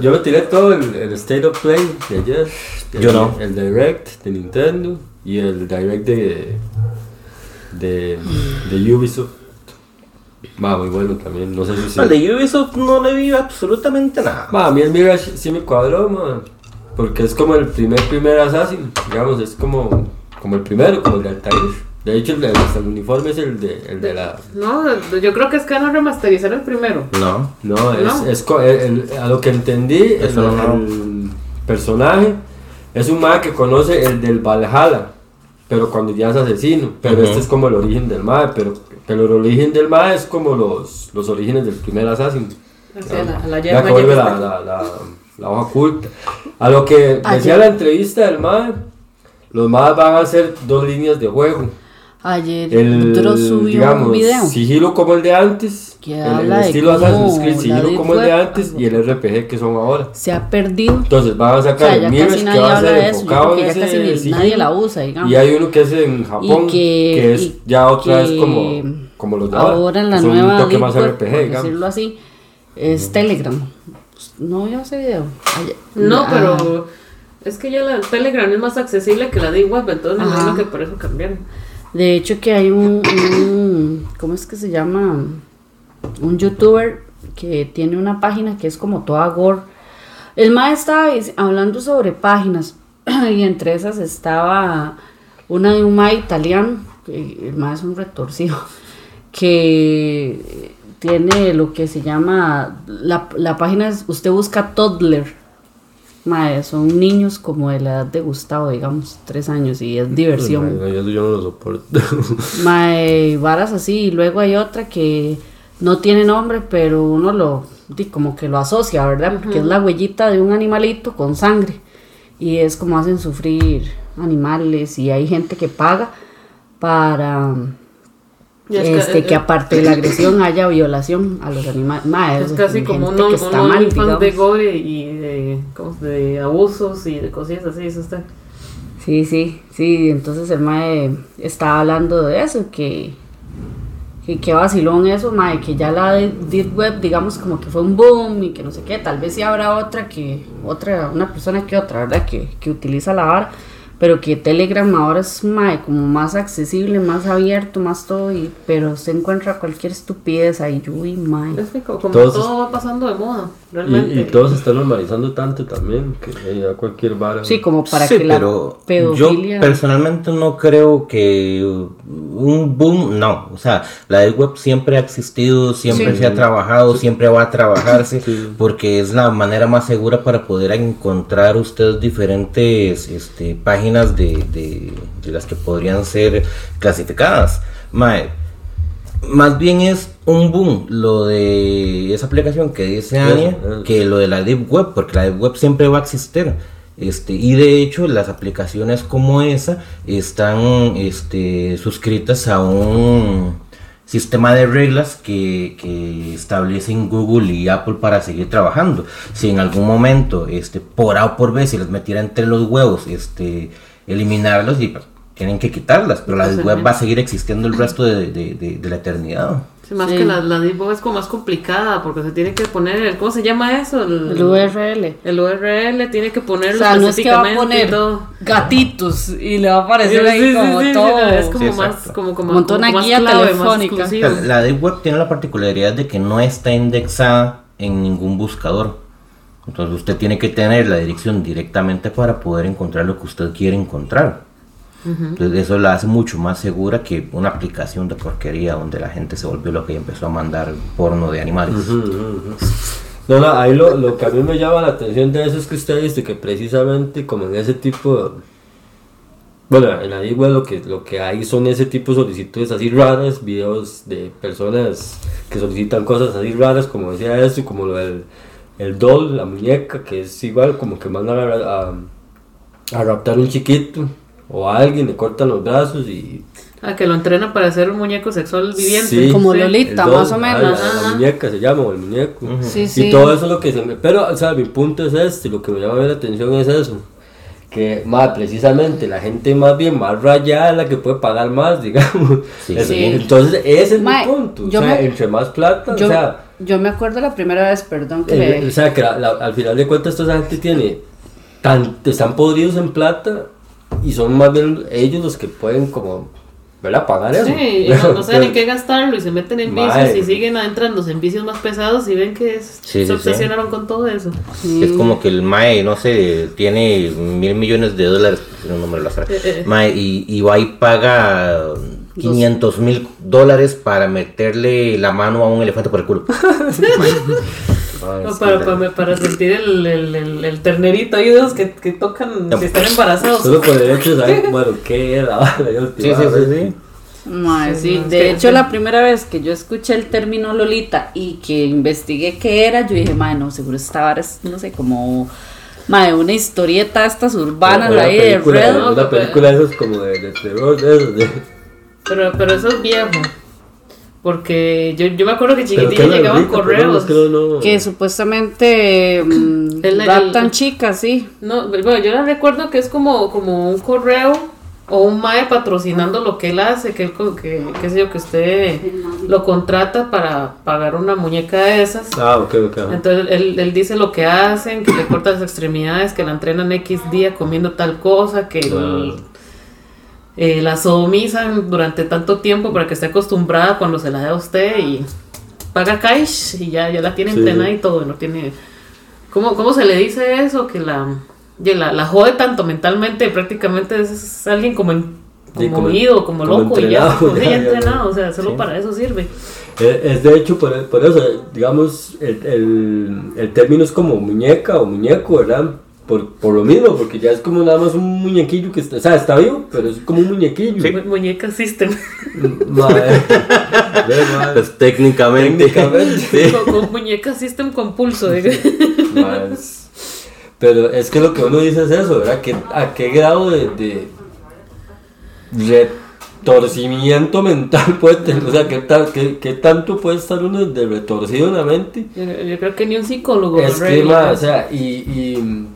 Yo me tiré todo el, el State of Play de ayer. El, Yo no. El Direct de Nintendo y el Direct de, de, de Ubisoft. Va, muy bueno también. No sé si... Al de Ubisoft no le vi absolutamente nada. Va, a mí el Mirage sí me cuadró, man. Porque es como el primer, primer Assassin. Digamos, es como, como el primero, como el de Altair. De hecho, el, de- el uniforme es el de, el de la... No, yo creo que es que van a remasterizar el primero. No. No, es, No. es co- el- el- a lo que entendí, el, no. el personaje es un mae que conoce el del Valhalla, pero cuando ya es asesino. Pero este es como el origen del mae, pero, pero el origen del mae es como los, los orígenes del primer Assassin. Así, a la- a la Ya que vuelve la, la, la, la hoja oculta. A lo que decía Ayer- la entrevista del mae, los maes van a hacer dos líneas de juego. Ayer El, Dro subió digamos, un video sigilo como el de antes, Que el, habla el de estilo cómo Assassin's Creed, sigilo como el de antes y el RPG que son ahora. se ha perdido. Entonces van a O sacar sea, el casi que va a ser de enfocado en ese casi ni- sigilo. nadie la usa, digamos. Y hay uno que es en Japón, que- que, es ya otra vez como, como los de ahora. Ahora en la son nueva un toque más Web, RPG, por digamos. decirlo así, es Telegram. No vio ese video. Ayer- No, Ah, pero es que ya la Telegram es más accesible que la Deep Web, entonces me imagino que por eso cambiaron. De hecho que hay un, ¿cómo es que se llama? Un youtuber que tiene una página que es como toda gore. El mae estaba hablando sobre páginas y entre esas estaba una de un mae italiano, que el mae es un retorcido, que tiene lo que se llama, la, la página es, usted busca toddler, mae, son niños como de la edad de Gustavo, digamos, tres años y es diversión. No, yo, yo no lo soporto. Mae, varas así, y luego hay otra que no tiene nombre, pero uno lo, como que lo asocia, ¿verdad? Porque es la huellita de un animalito con sangre, y es como hacen sufrir animales, y hay gente que paga para es que- este, eh, que aparte de la agresión haya violación a los animales. Mae, Es casi como un, que un está mal, de gore y de, ¿cómo se- de abusos y de cosillas así, eso está. Sí, sí, sí, entonces el mae estaba hablando de eso, que, que, que vacilón eso, mae, que ya la de- Deep Web, digamos, como que fue un boom y que no sé qué, tal vez sí habrá otra que, otra, una persona que otra, ¿verdad? Que, que utiliza la vara, pero que Telegram ahora es, mae, como más accesible, más abierto, más todo, y, pero se encuentra cualquier estupidez ahí, uy, mae. Es que como, todo va pasando de moda, realmente. y, y todos se están normalizando tanto también, que ya cualquier vara. Sí, como para sí, que la pero pedofilia... yo personalmente no creo que un boom, no, o sea, la Deep web siempre ha existido, siempre Sí. se ha trabajado, siempre va a trabajarse, Sí. porque es la manera más segura para poder encontrar ustedes diferentes este, páginas de, de- de las que podrían ser clasificadas. Mae, más bien es un boom lo de esa aplicación que dice eso. que lo de la Deep Web, porque la Deep Web siempre va a existir. Este, y de hecho las aplicaciones como esa están este, suscritas a un sistema de reglas que, que establecen Google y Apple para seguir trabajando. Si en algún momento, este, por A o por B, se les metiera entre los huevos, este, eliminarlos y pues, tienen que quitarlas, pero la Deep Web va a seguir existiendo el resto de, de- de- de la eternidad. Sí, más Sí. que la, la Deep Web es como más complicada porque se tiene que poner, el, ¿cómo se llama eso? El, El URL. El URL tiene que O ponerlo sea, no es que va a poner todo. gatitos y le va a aparecer Sí, ahí como sí, sí, todo. Es como Sí, más, exacto. como, como, Montó una como más guía clave, telefónica. la Deep Web tiene la particularidad de que no está indexada en ningún buscador. Entonces usted tiene que tener la dirección directamente para poder encontrar lo que usted quiere encontrar. Entonces eso la hace mucho más segura que una aplicación de porquería donde la gente se volvió loca y empezó a mandar porno de animales. No, no, ahí lo, lo que a mí me llama la atención de eso es que usted dice que precisamente como en ese tipo de- Bueno, en la lo que, lo que hay son ese tipo de solicitudes así raras, videos de personas que solicitan cosas así raras, como decía esto, y como lo del el doll, la muñeca, que es igual como que mandan a, a, a raptar un chiquito o a alguien, le cortan los brazos y... Ah, que lo entrena para ser un muñeco sexual viviente. Sí. Como Sí. Lolita, doll, más o ah, menos. La, la muñeca se llama, o el muñeco. Sí, Y sí. todo eso es lo que se me... Pero, o sea, mi punto es este, lo que me llama la atención es eso. que más precisamente la gente más bien más rayada es la que puede pagar más, digamos. Sí. Es- Sí. Entonces, ese es mi punto. yo o sea, me- entre más plata, Yo, o sea, yo me acuerdo la primera vez, perdón, que el- le- o sea, que la- la- al final de cuentas toda esa gente tiene, tan, están podridos en plata y son más bien ellos los que pueden como, ¿verdad? Pagar eso. Sí, y no, no saben en qué gastarlo y se meten en vicios Mae. y siguen adentrándose en vicios más pesados y ven que es- Sí, se sí. obsesionaron con todo eso. Es como que el MAE, no sé, tiene mil millones de dólares, no me lo Eh, eh. MAE, y, y va y paga 500 mil dólares para meterle la mano a un elefante por el culo. No, para, que- para, para sentir el, el, el, el ternerito ahí de esos que, que tocan si están embarazados. Solo por el hecho de saber, bueno, qué era la Sí, sí, sí, sí. Sí, de que- hecho la primera vez que yo escuché el término Lolita y que investigué qué era, yo dije, mae, no, seguro esta vara es, no sé, como, mae, una historieta estas urbanas ahí de película- Red. ¿no? Una película de esas como de, de terror, de esos, de... Pero, pero eso es viejo. Porque yo, yo me acuerdo que chiquitilla llegaban rico, correos. que no- no- Que supuestamente mm, El- el- raptan chicas, sí. No, bueno, yo la recuerdo que es como, como un correo o un mae patrocinando lo que él hace, que él, co- que, qué sé yo, que usted lo contrata para pagar una muñeca de esas. Ah, ok, ok. Entonces él, él dice lo que hacen, que le corta las extremidades, que la entrenan X día comiendo tal cosa, que el- eh, la sodomizan durante tanto tiempo para que esté acostumbrada cuando se la dé a usted y paga cash y ya, ya la tiene Sí, entrenada y todo, no tiene... ¿Cómo, ¿Cómo se le dice eso? Que la, ya la, la jode tanto mentalmente, prácticamente es, es alguien como, en, Sí, como como- oído, como, como loco y ya, sí, ya, ya entrenado, o sea, solo para eso sirve. Eh, Es de hecho por, por eso, digamos, el, el, el término es como muñeca o muñeco, ¿verdad? Por, por lo mismo, porque ya es como nada más un muñequillo que está, o sea, está vivo, pero es como un muñequillo. Mu- Muñeca System. Madre. Ve, madre. Pues técnicamente. Técnicamente. con, con muñeca System con pulso. es- Pero es que lo que uno dice es eso, ¿verdad? Que, ¿A qué grado de, de retorcimiento mental puede tener? O sea, ¿qué, tal, qué, qué tanto puede estar uno de retorcido en la mente? Yo, yo creo que ni un psicólogo. Es que, ma, o sea, y, y,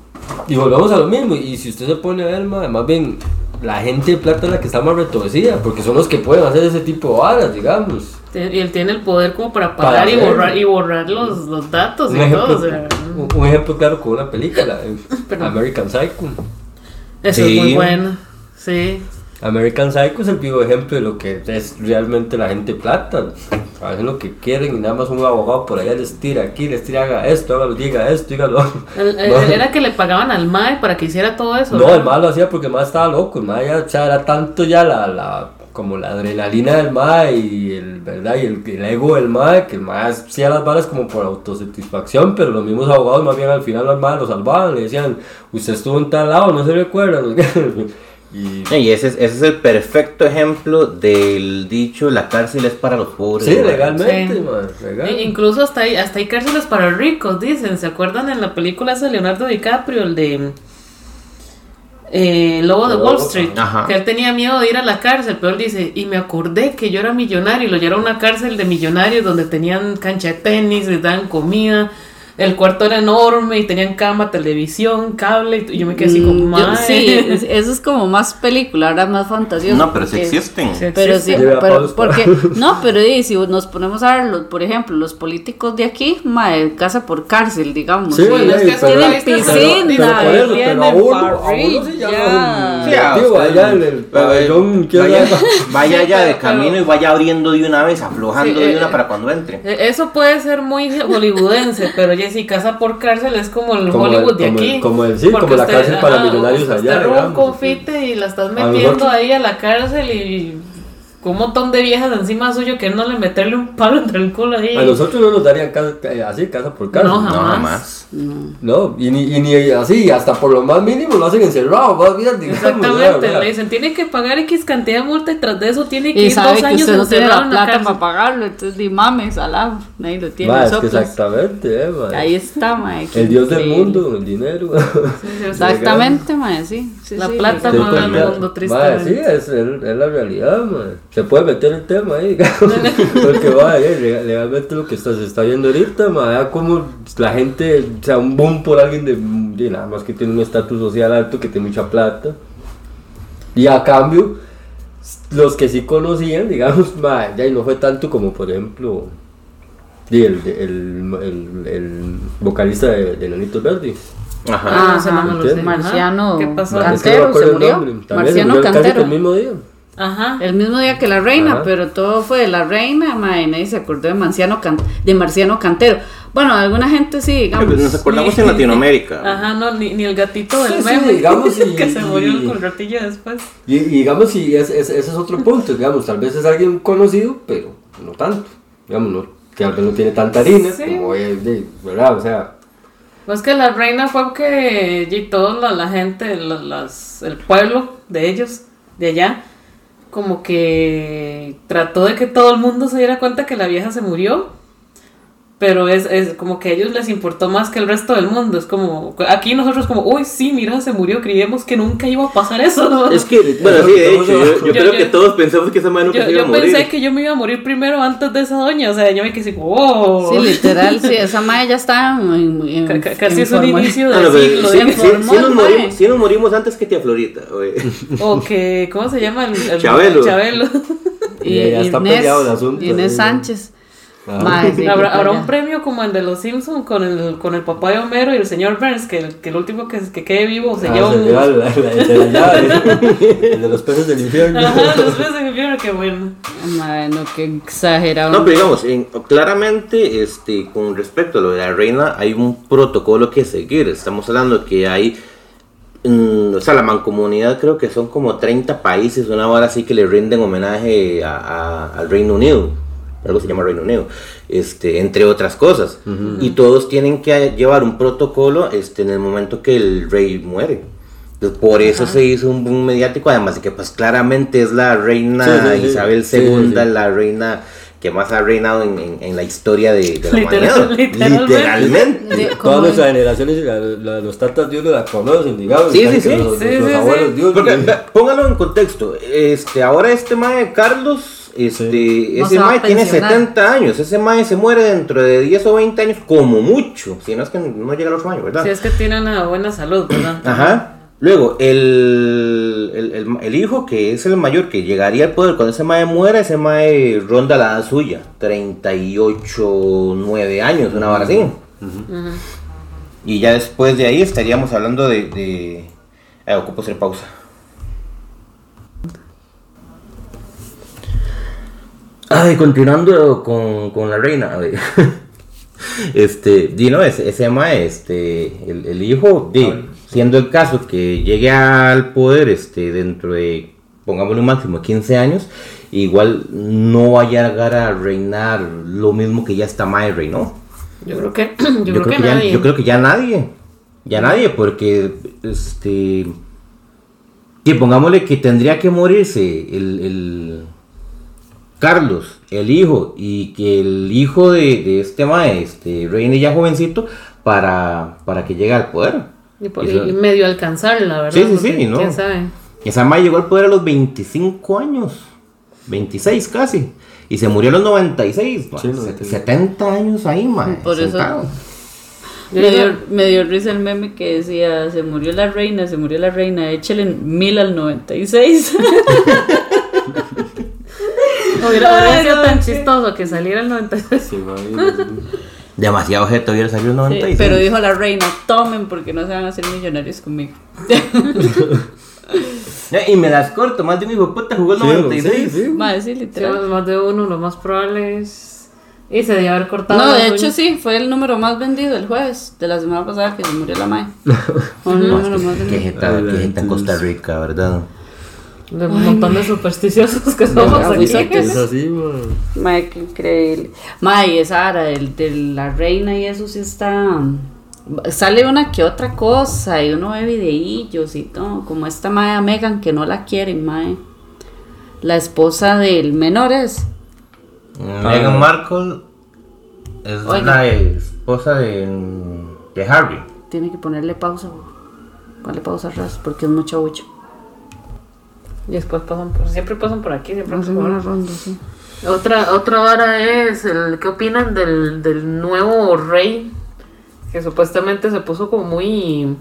y volvemos a lo mismo. Y si usted se pone a ver, ma, más bien, la gente de plata es la que está más retorcida, porque son los que pueden hacer ese tipo de varas, digamos. Y él tiene el poder como para Para pagar y borrar, y borrar los, los datos Un y ejemplo, todo. o sea, un, un ejemplo claro con una película, eh. American Psycho. eso es muy bueno. Sí. American Psycho es el vivo ejemplo de lo que es realmente la gente plata. Hacen lo que quieren y nada más un abogado por allá les tira aquí, les tira haga esto, hágalo, diga esto, dígalo. El- el- No. Era que le pagaban al MAE para que hiciera todo eso. No, el mal lo hacía porque el mal estaba loco, el mal ya, o sea, era tanto ya la, la, como la adrenalina del mal y el, ¿verdad? Y el, el ego del mal, que el mal hacía las balas como por autosatisfacción, pero los mismos abogados más bien al final al mal lo salvaban, le decían, usted estuvo en tal lado, no se recuerda. y Y ese es, ese es el perfecto ejemplo del dicho, la cárcel es para los pobres. sí, legalmente, Sí. man, legal. E- Incluso hasta hay, hasta hay cárceles para ricos, dicen. ¿Se acuerdan en la película esa de Leonardo DiCaprio, el de eh, Lobo de Lobo, Wall Street? ajá. Que él tenía miedo de ir a la cárcel, pero él dice, y me acordé que yo era millonario y lo llevaron a una cárcel de millonarios donde tenían cancha de tenis, les daban comida. El cuarto era enorme y tenían cama, televisión, cable. Y yo me quedé así como, Mm, "Mae". sí, es- eso es como más película, ahora más fantasioso. No, pero sí existen. Sí. Pero sí, pero, porque, no, pero di, si nos ponemos a ver, los, por ejemplo, los políticos de aquí, mae, casa por cárcel, digamos. Sí, y bueno, es que tienen piscina, y tienen parrilla. sí Sí, a Digo, usted, allá en el pabellón, ¿quién vaya, Sí, ya de camino y vaya abriendo de una vez, aflojando Sí, de eh, una para cuando entre. Eh, Eso puede ser muy hollywoodense, pero ya si casa por cárcel es como el Como el- Hollywood de como el- aquí. como el- sí, como la cárcel para millonarios usted allá, roba un confite y la estás metiendo ahí a la cárcel y con un montón de viejas encima suyo que no le meterle un palo entre el culo ahí. A nosotros no nos darían casa, eh, así, casa por casa. No, No, jamás. No, y ni, y ni así, hasta por lo más mínimo lo hacen encerrado, más bien, digamos, Exactamente, le dicen tiene que pagar X cantidad de multa y tras de eso tiene que Y ir sabe dos que años usted no tiene la plata cárcel. para pagarlo, entonces di mames, alá, nadie lo tiene Ma, es que nosotros. exactamente, eh, ma. Ahí está, qué El dios del mundo, el dinero. Sí, Exactamente, sí. Sí, La sí, plata Sí, mueve pues, mundo, tristemente. sí, es, es- es la realidad, mae. Se puede meter el tema ahí, digamos. Porque va, eh, le- legalmente lo que está, se está viendo ahorita, vea como la gente, o sea, un boom por alguien de, de nada más que tiene un estatus social alto, que tiene mucha plata. Y a cambio, los que sí conocían, digamos, mae, ya y no fue tanto como, por ejemplo, el, el, el vocalista de, de Nanitos Verdes. Ajá. Ah, no me lo sé. Ajá. Marciano ¿Qué pasó? Es que no me Cantero, se el murió. Marciano murió Cantero. el mismo día. Ajá. El mismo día que la reina, Ajá. pero todo fue de la reina, mae, nadie se acordó de Marciano, Can- de Marciano Cantero. Bueno, alguna gente sí, digamos. Pues Nos acordamos en Latinoamérica. Ajá, no, ni, ni el gatito del Sí, sí, meme. digamos, y- que se murió y- con el ratillo después. Y, y digamos, y es, es- ese es otro punto, digamos, tal vez es alguien conocido, pero no tanto. Digamos, no, que tal vez no tiene tanta harina, Sí. como es de, ¿verdad? O sea, Pues que la reina fue que y toda la, gente, la- las, el pueblo de ellos, de allá, como que trató de que todo el mundo se diera cuenta que la vieja se murió. Pero es, es como que a ellos les importó más que el resto del mundo. Es como, aquí nosotros como, uy, sí, mira, se murió, creíamos que nunca iba a pasar eso. ¿no? Es que, bueno, sí, de hecho, yo, yo Yo- creo yo- que todos pensamos que esa madre nunca yo se iba a yo morir. pensé que yo me iba a morir primero antes de esa doña. O sea, yo me quedé así, wow. Sí, literal, sí, esa mae ya está en, en- Ca- ca- en Casi es un forma- inicio No, del no, pero siglo. sí, de- sí- informó sí nos morimos, sí nos morimos antes que tía Florita. oye. O que, ¿cómo se llama? El, el- Chabelo. Chabelo. Y ya está Inés, peleado el asunto, Inés. Sánchez. Ajá. Mae, sí, ¿Habrá, un premio como el de los Simpsons con el, con el papá de Homero y el señor Burns, que el, que el último que, que quede vivo se Ah, lleva se un... lleva la- la- el de la llave, el de los peces del infierno. Ajá, los ves en el infierno, qué bueno. Mae, no, qué exagerado. No, pero digamos, en- claramente, este, con respecto a lo de la reina, hay un protocolo que seguir. Estamos hablando que hay, mm, o sea, la mancomunidad creo que son como 30 países, una hora así que le rinden homenaje a- a- al Reino Unido. Algo se llama Reino Unido, este, entre otras cosas. Y todos tienen que llevar un protocolo este, en el momento que el rey muere. Entonces, por eso se hizo un boom mediático, además de que pues claramente es la reina Sí, sí, sí. Isabel II, Sí, sí, sí. la reina que más ha reinado en, en- en la historia de, de la Literal- humanidad. literalmente. Literalmente. De- Todas nuestras generaciones, la- la- los tatas Dios la conocen, digamos. Sí, sí, sí. Los, Sí, los sí, abuelos. Porque, vea, póngalo en contexto. Este, ahora este mae Carlos, este, No ese a mae tiene pensionar. 70 años. Ese mae se muere dentro de 10 o 20 años, como mucho. Si no es que no llega al otro año, ¿verdad? Si es que tiene una buena salud, ¿verdad? Ajá. Luego, el, el, el- el hijo, que es el mayor, que llegaría al poder cuando ese mae muera, ese mae ronda la edad suya. 38, 9 años, una hora así. Y ya después de ahí estaríamos hablando de... de... Eh, ocupo hacer pausa. Ay, continuando con, con la reina. Este, di no, ese, ese mae, este, el, el hijo, di, siendo el caso que llegue al poder, este, dentro de, pongámosle un máximo 15 años, igual no va a llegar a reinar lo mismo que ya está mae reinó. Yo creo que, yo, creo, que, ya, nadie. yo creo que ya nadie. Ya nadie, porque este. Que pongámosle que tendría que morirse el, el Carlos, el hijo, y que el hijo de, de este mae, este, reine ya jovencito, para, para que llegue al poder. Y, por- Eso- y medio alcanzarla, ¿verdad? Sí, sí, Porque sí, ¿no? ¿Quién sabe? Esa mae llegó al poder a los 25 años, 26 casi, y se murió a los 96, mae, Sí, se- 96. 70 años ahí, mae, Por eso-. Me dio, me dio risa el meme que decía, se murió la reina, se murió la reina, échale mil al 96. Hubiera, sido tan chistoso que saliera el 96. Sí, mae, Demasiado objeto hubiera salido el Sí, 96. pero dijo la reina, tomen porque no se van a hacer millonarios conmigo. Ya, Y me las corto, más de mi hijo puta jugó el Sí, 96. sí, sí. Madre, sí, Sí, literal. más de uno, lo más probable es... Y se debe haber cortado No, de hecho uñas. sí, fue el número más vendido el jueves de la semana pasada que se murió la madre. Fue el número más Qué vendido. jeta, qué jeta en Costa Rica, ¿verdad? De un montón de supersticiosos que somos Ay, aquí. Es así, mae. Qué increíble. Madre, y esa ara del- de la reina y eso sí está. Sale una que otra cosa y uno ve videillos y todo. Como esta madre Megan que no la quieren, madre. La esposa del menor es. Meghan Markle es Oiga. la esposa de, de Harry. Tiene que ponerle pausa. güey. Vale pausa ras porque es mucha bucha. Y después pasan por, siempre pasan por aquí, siempre pasan por una ronda, sí. Otra, otra vara es el qué opinan del, del nuevo rey que supuestamente se puso como muy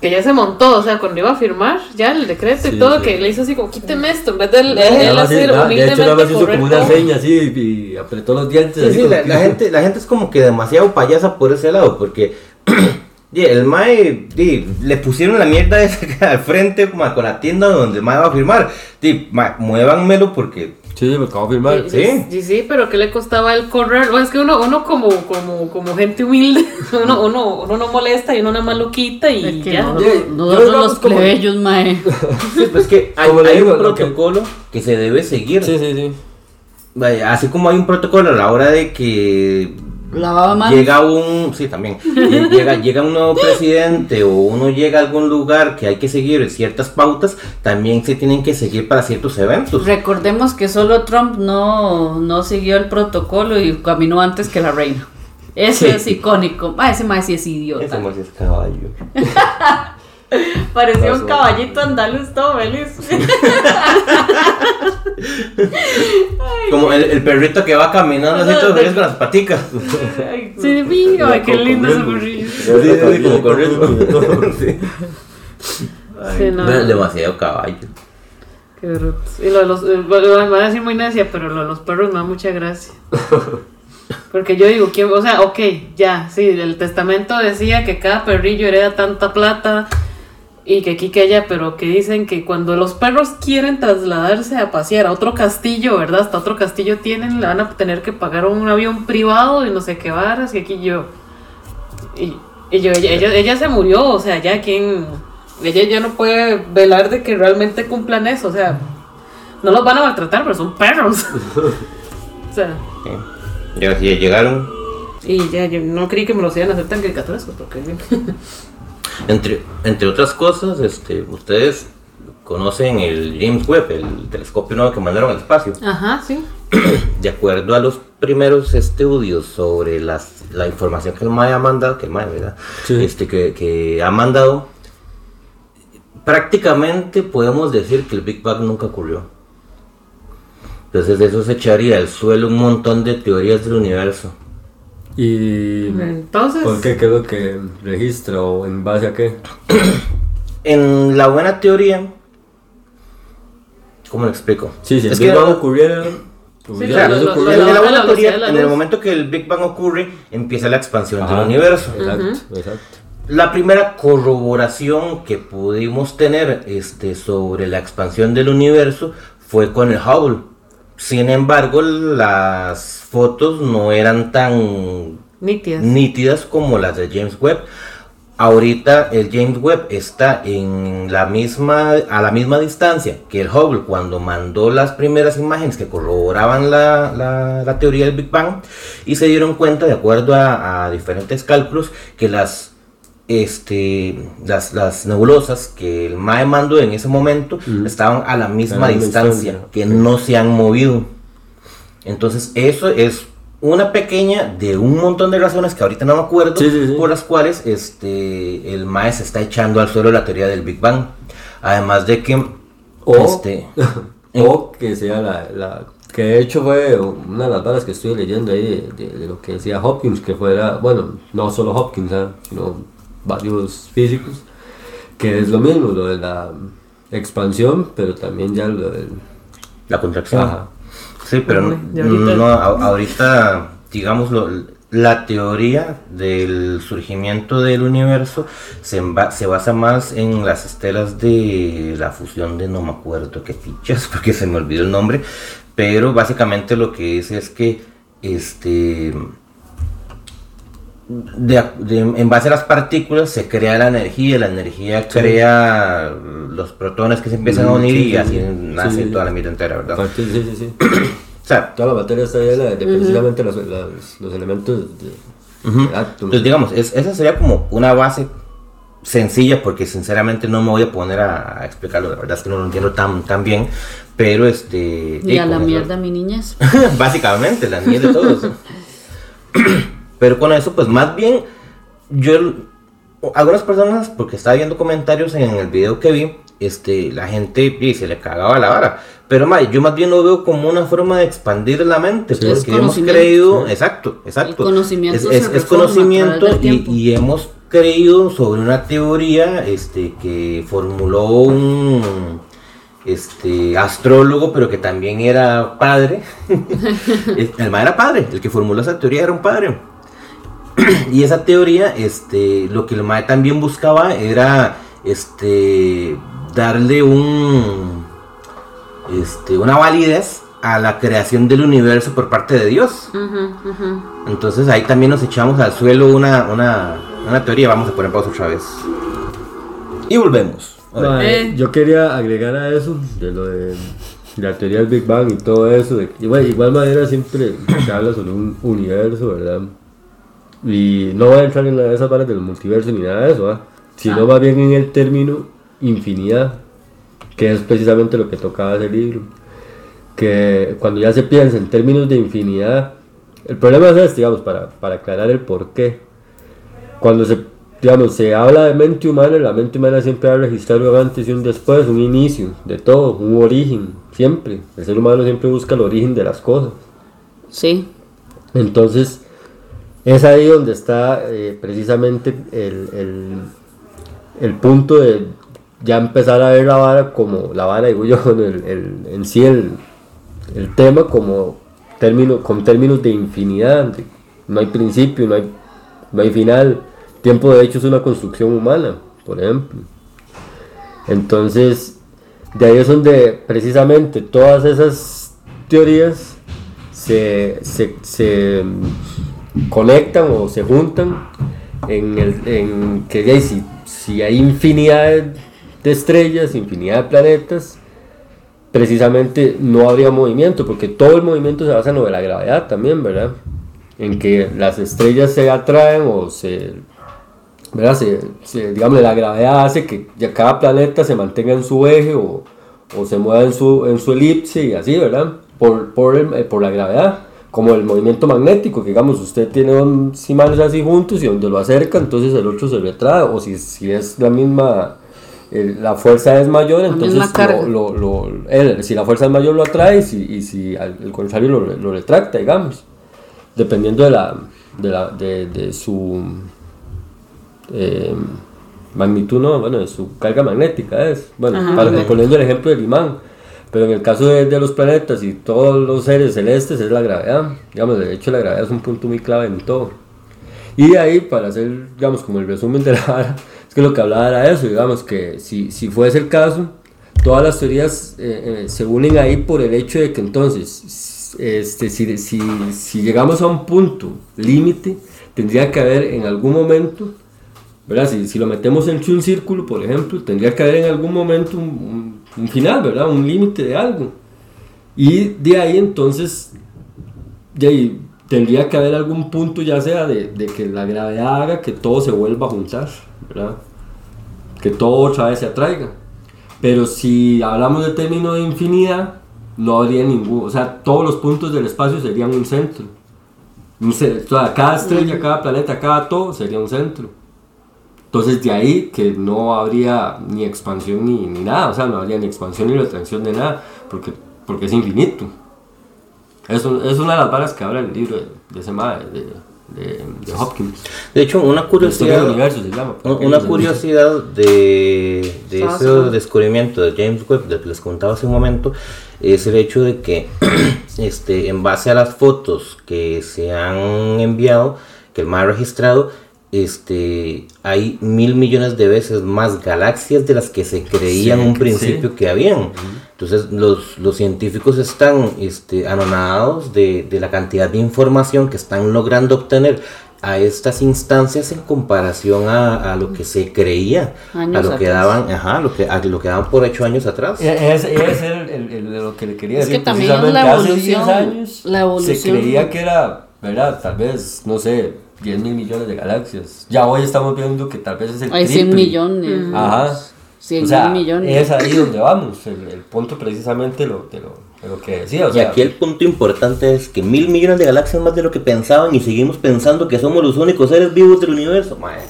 que ya se montó, o sea, cuando iba a firmar ya el decreto y Sí, todo, sí. que le hizo así como quíteme esto, en vez de él, hacer nada, de hecho, nada más humildemente hizo como una correcto. seña así y apretó los dientes. Sí, así la, la gente, la gente es como que demasiado payasa por ese lado, porque di, el Mae di, le pusieron la mierda esa que al frente ma, con la tienda donde el Mae va a firmar. Di, ma, muévanmelo porque Sí, sí, me acabo de firmar. Sí. y- y sí, pero ¿qué le costaba el correr? O es que uno, uno como, como, como gente humilde, uno, uno, uno no molesta y uno nada más lo quita y Es que ya. no- yo nosotros digamos los como- plebeyos, mae. sí, pues que hay, digo, un lo que- protocolo que... se debe seguir. Sí, sí, sí. Vaya, Así como hay un protocolo a la hora de que Lavaba manos. llega un, sí también, lle- llega, llega un nuevo presidente o uno llega a algún lugar que hay que seguir ciertas pautas, también se tienen que seguir para ciertos eventos. Recordemos que solo Trump no, no siguió el protocolo y caminó antes que la reina. Eso Sí. es icónico. Ah, ese sí es idiota. Ese más es caballo. Parecía un caballito andaluz todo feliz. Como el, el perrito que va caminando así todo feliz con las paticas. Sí, sí, ay, qué lindo ese burrillo. Sí, como corriendo. Sí. Sí, no. Demasiado caballo. Qué brutos. Y lo de los, eh, bueno, me voy a decir muy necia, pero lo de los perros me da mucha gracia. Porque yo digo, ¿quién? o sea, ok, ya, sí, el testamento decía que cada perrillo hereda tanta plata y que aquí que allá, pero que dicen que cuando los perros quieren trasladarse a pasear a otro castillo, ¿verdad? Hasta otro castillo tienen, le van a tener que pagar un avión privado y no sé qué varas, y aquí yo. Y, y yo, ella, ella, ella se murió, o sea, ya quien. Ella ya no puede velar de que realmente cumplan eso, o sea, no los van a maltratar, pero son perros. o sea, ya llegaron. y ya, yo no creí que me los iban a hacer tan caricaturescos, porque. Entre, entre otras cosas, este, ustedes conocen el James Webb, el telescopio nuevo que mandaron al espacio. Ajá, sí. De acuerdo a los primeros estudios sobre las, la información que el MAE ha mandado, que el MAE, ¿verdad? Sí. Este, que, que ha mandado, prácticamente podemos decir que el Big Bang nunca ocurrió. Entonces de eso se echaría al suelo un montón de teorías del universo. Y. Entonces. ¿Por qué? ¿Qué es lo que registra o en base a qué? En la buena teoría, ¿cómo lo explico? Sí, si el Es Big que- Bang ocurriera. hubiera- claro, no se lo- ocurriera. En, la buena teoría, el momento que el Big Bang ocurre, empieza la expansión Ajá, del universo. Exacto, exacto. La primera corroboración que pudimos tener este, sobre la expansión del universo fue con el Hubble. Sin embargo, las fotos no eran tan Nítidas. nítidas como las de James Webb. Ahorita el James Webb está en la misma, a la misma distancia que el Hubble cuando mandó las primeras imágenes que corroboraban la, la- la teoría del Big Bang y se dieron cuenta, de acuerdo a, a diferentes cálculos, que las, este, las, las nebulosas que el MAE mandó en ese momento estaban a la misma distancia, distancia. que no se han movido. Entonces, eso es una pequeña de un montón de razones que ahorita no me acuerdo, Sí, sí, sí. por las cuales este, el MAE se está echando al suelo la teoría del Big Bang. Además de que. O, este, o que sea la, la- Que de hecho fue una de las balas que estuve leyendo ahí de, de- de lo que decía Hopkins, que fuera. Bueno, no solo Hopkins, ¿ah? sino varios físicos. Que es lo mismo, lo de la expansión, pero también ya lo del. la contracción. Ajá. Sí, pero de ahorita- no, ahorita, digamos, lo- la teoría del surgimiento del universo se, se basa más en las estelas de la fusión de no me acuerdo qué fichas, porque se me olvidó el nombre, pero básicamente lo que dice es que este de- de- en base a las partículas se crea la energía, la energía crea los protones que se empiezan a Mm, unir sí, y sí, así sí. nace Sí. toda la vida entera, ¿verdad? Sí, sí, sí. O sea, Toda la materia está llena de, de precisamente los, los elementos de, Ujú. de átomos. Entonces, digamos, es- esa sería como una base sencilla, porque sinceramente no me voy a poner a, a explicarlo, la verdad es que no lo entiendo tan, tan bien, pero este... Y a con la eso- mierda, mi niñez. Básicamente, la niñez de todos. pero con eso, pues más bien, yo algunas personas, porque estaba viendo comentarios en el video que vi, este, la gente y se le cagaba la vara. Pero ma, yo más bien lo veo como una forma de expandir la mente, Es porque hemos creído, exacto, exacto. El conocimiento es, conocimiento y, hemos creído sobre una teoría este, que formuló un este astrólogo, pero que también era padre. el el ma era padre, el que formuló esa teoría era un padre. y esa teoría, este, lo que el mae también buscaba era este darle un este una validez a la creación del universo por parte de Dios. Entonces ahí también nos echamos al suelo una, una, una teoría. Vamos a poner pausa otra vez. Y volvemos. Eh. Yo quería agregar a eso, de lo de la teoría del Big Bang y todo eso. De, igual manera siempre se habla sobre un universo, ¿verdad? Y no voy a entrar en la- esas varas del multiverso ni nada de eso, ¿ah? sino más bien en el término infinidad, que es precisamente lo que tocaba ese libro. Que cuando ya se piensa en términos de infinidad, el problema es este, digamos, para, para aclarar el por qué cuando se, digamos, se habla de mente humana, la mente humana siempre va a registrar un antes y un después, un inicio de todo, un origen, siempre. El ser humano siempre busca el origen de las cosas. Sí. Entonces, es ahí donde está eh, precisamente el, el- punto de ya empezar a ver la vara como, la vara digo yo, el, en sí el, tema como término, con términos de infinidad, no hay principio, no hay, no hay final. Tiempo de hecho es una construcción humana, por ejemplo. Entonces, de ahí es donde precisamente todas esas teorías se, se, se, conectan o se juntan en, el, en que si, si hay infinidad de- estrellas, infinidad de planetas, precisamente no habría movimiento, porque todo el movimiento se basa en lo de la gravedad también, ¿verdad? En que las estrellas se atraen o se ¿verdad? Se, se- digamos, la gravedad hace que cada planeta se mantenga en su eje o, o se mueva en su, en su elipse y así, ¿verdad? Por, por, el- eh, por la gravedad, como el movimiento magnético, que digamos, usted tiene dos imanes así juntos y donde lo acerca, entonces el otro se retrae, o si, si es la misma, la fuerza es mayor, La entonces misma carga. lo, lo- lo- él, si la fuerza es mayor lo atrae y si, y si al el contrario lo, lo retracta, digamos, dependiendo de, la, de, la, de, de su eh, magnitud, no, bueno, de su carga magnética es, bueno, Ajá, para- poniendo el ejemplo del imán, pero en el caso de, de los planetas y todos los seres celestes es la gravedad, digamos, de hecho la gravedad es un punto muy clave en todo. Y de ahí, para hacer, digamos, como el resumen de la vara, es que lo que hablaba era eso, digamos, que si, si fuese el caso, todas las teorías eh, eh, se unen ahí por el hecho de que entonces, este, si, si, si llegamos a un punto límite, tendría que haber en algún momento, ¿verdad? Si, si lo metemos entre un círculo, por ejemplo, tendría que haber en algún momento un, un- un final, ¿verdad? Un límite de algo. Y de ahí entonces, de ahí tendría que haber algún punto ya sea de, de que la gravedad haga que todo se vuelva a juntar, ¿verdad? Que todo otra vez se atraiga. Pero si hablamos de término de infinidad, no habría ningún, o sea, todos los puntos del espacio serían un centro. Un ce- o sea, cada estrella, cada planeta, cada todo sería un centro. Entonces de ahí que no habría ni expansión ni, ni nada, o sea, no habría ni expansión ni retracción de nada, porque, porque es infinito. Eso es una de las varas que habla el libro de, de ese mae, de, de, de Hopkins. De hecho, una del curiosidad, universo se llama. un- una curiosidad de, de ese Fácil. descubrimiento de James Webb, del que les contaba hace un momento, es el hecho de que, este, en base a las fotos que se han enviado, que el mar ha registrado, este, hay mil millones de veces más galaxias de las que se creía en Sí, un sí. principio que habían. Entonces los, los científicos están este, anonadados de, de la cantidad de información que están logrando obtener a estas instancias en comparación a, a lo que se creía, Años a lo que atrás. daban, ajá, lo que, a lo que daban por hecho años atrás. Es, es el, el- el- de lo que le quería Es que decir. también la hace 10 evolución, años la se evolución. creía que era, ¿verdad? Tal vez, no sé, 10 mil millones de galaxias. Ya hoy estamos viendo que tal vez es el Hay 100 triple. millones. Ajá. 100 o sea, mil millones. es ahí donde vamos, el, el punto precisamente lo, de, lo, de lo que decía. O Y sea, aquí el punto importante es que mil millones de galaxias más de lo que pensaban y seguimos pensando que somos los únicos seres vivos del universo. Mae.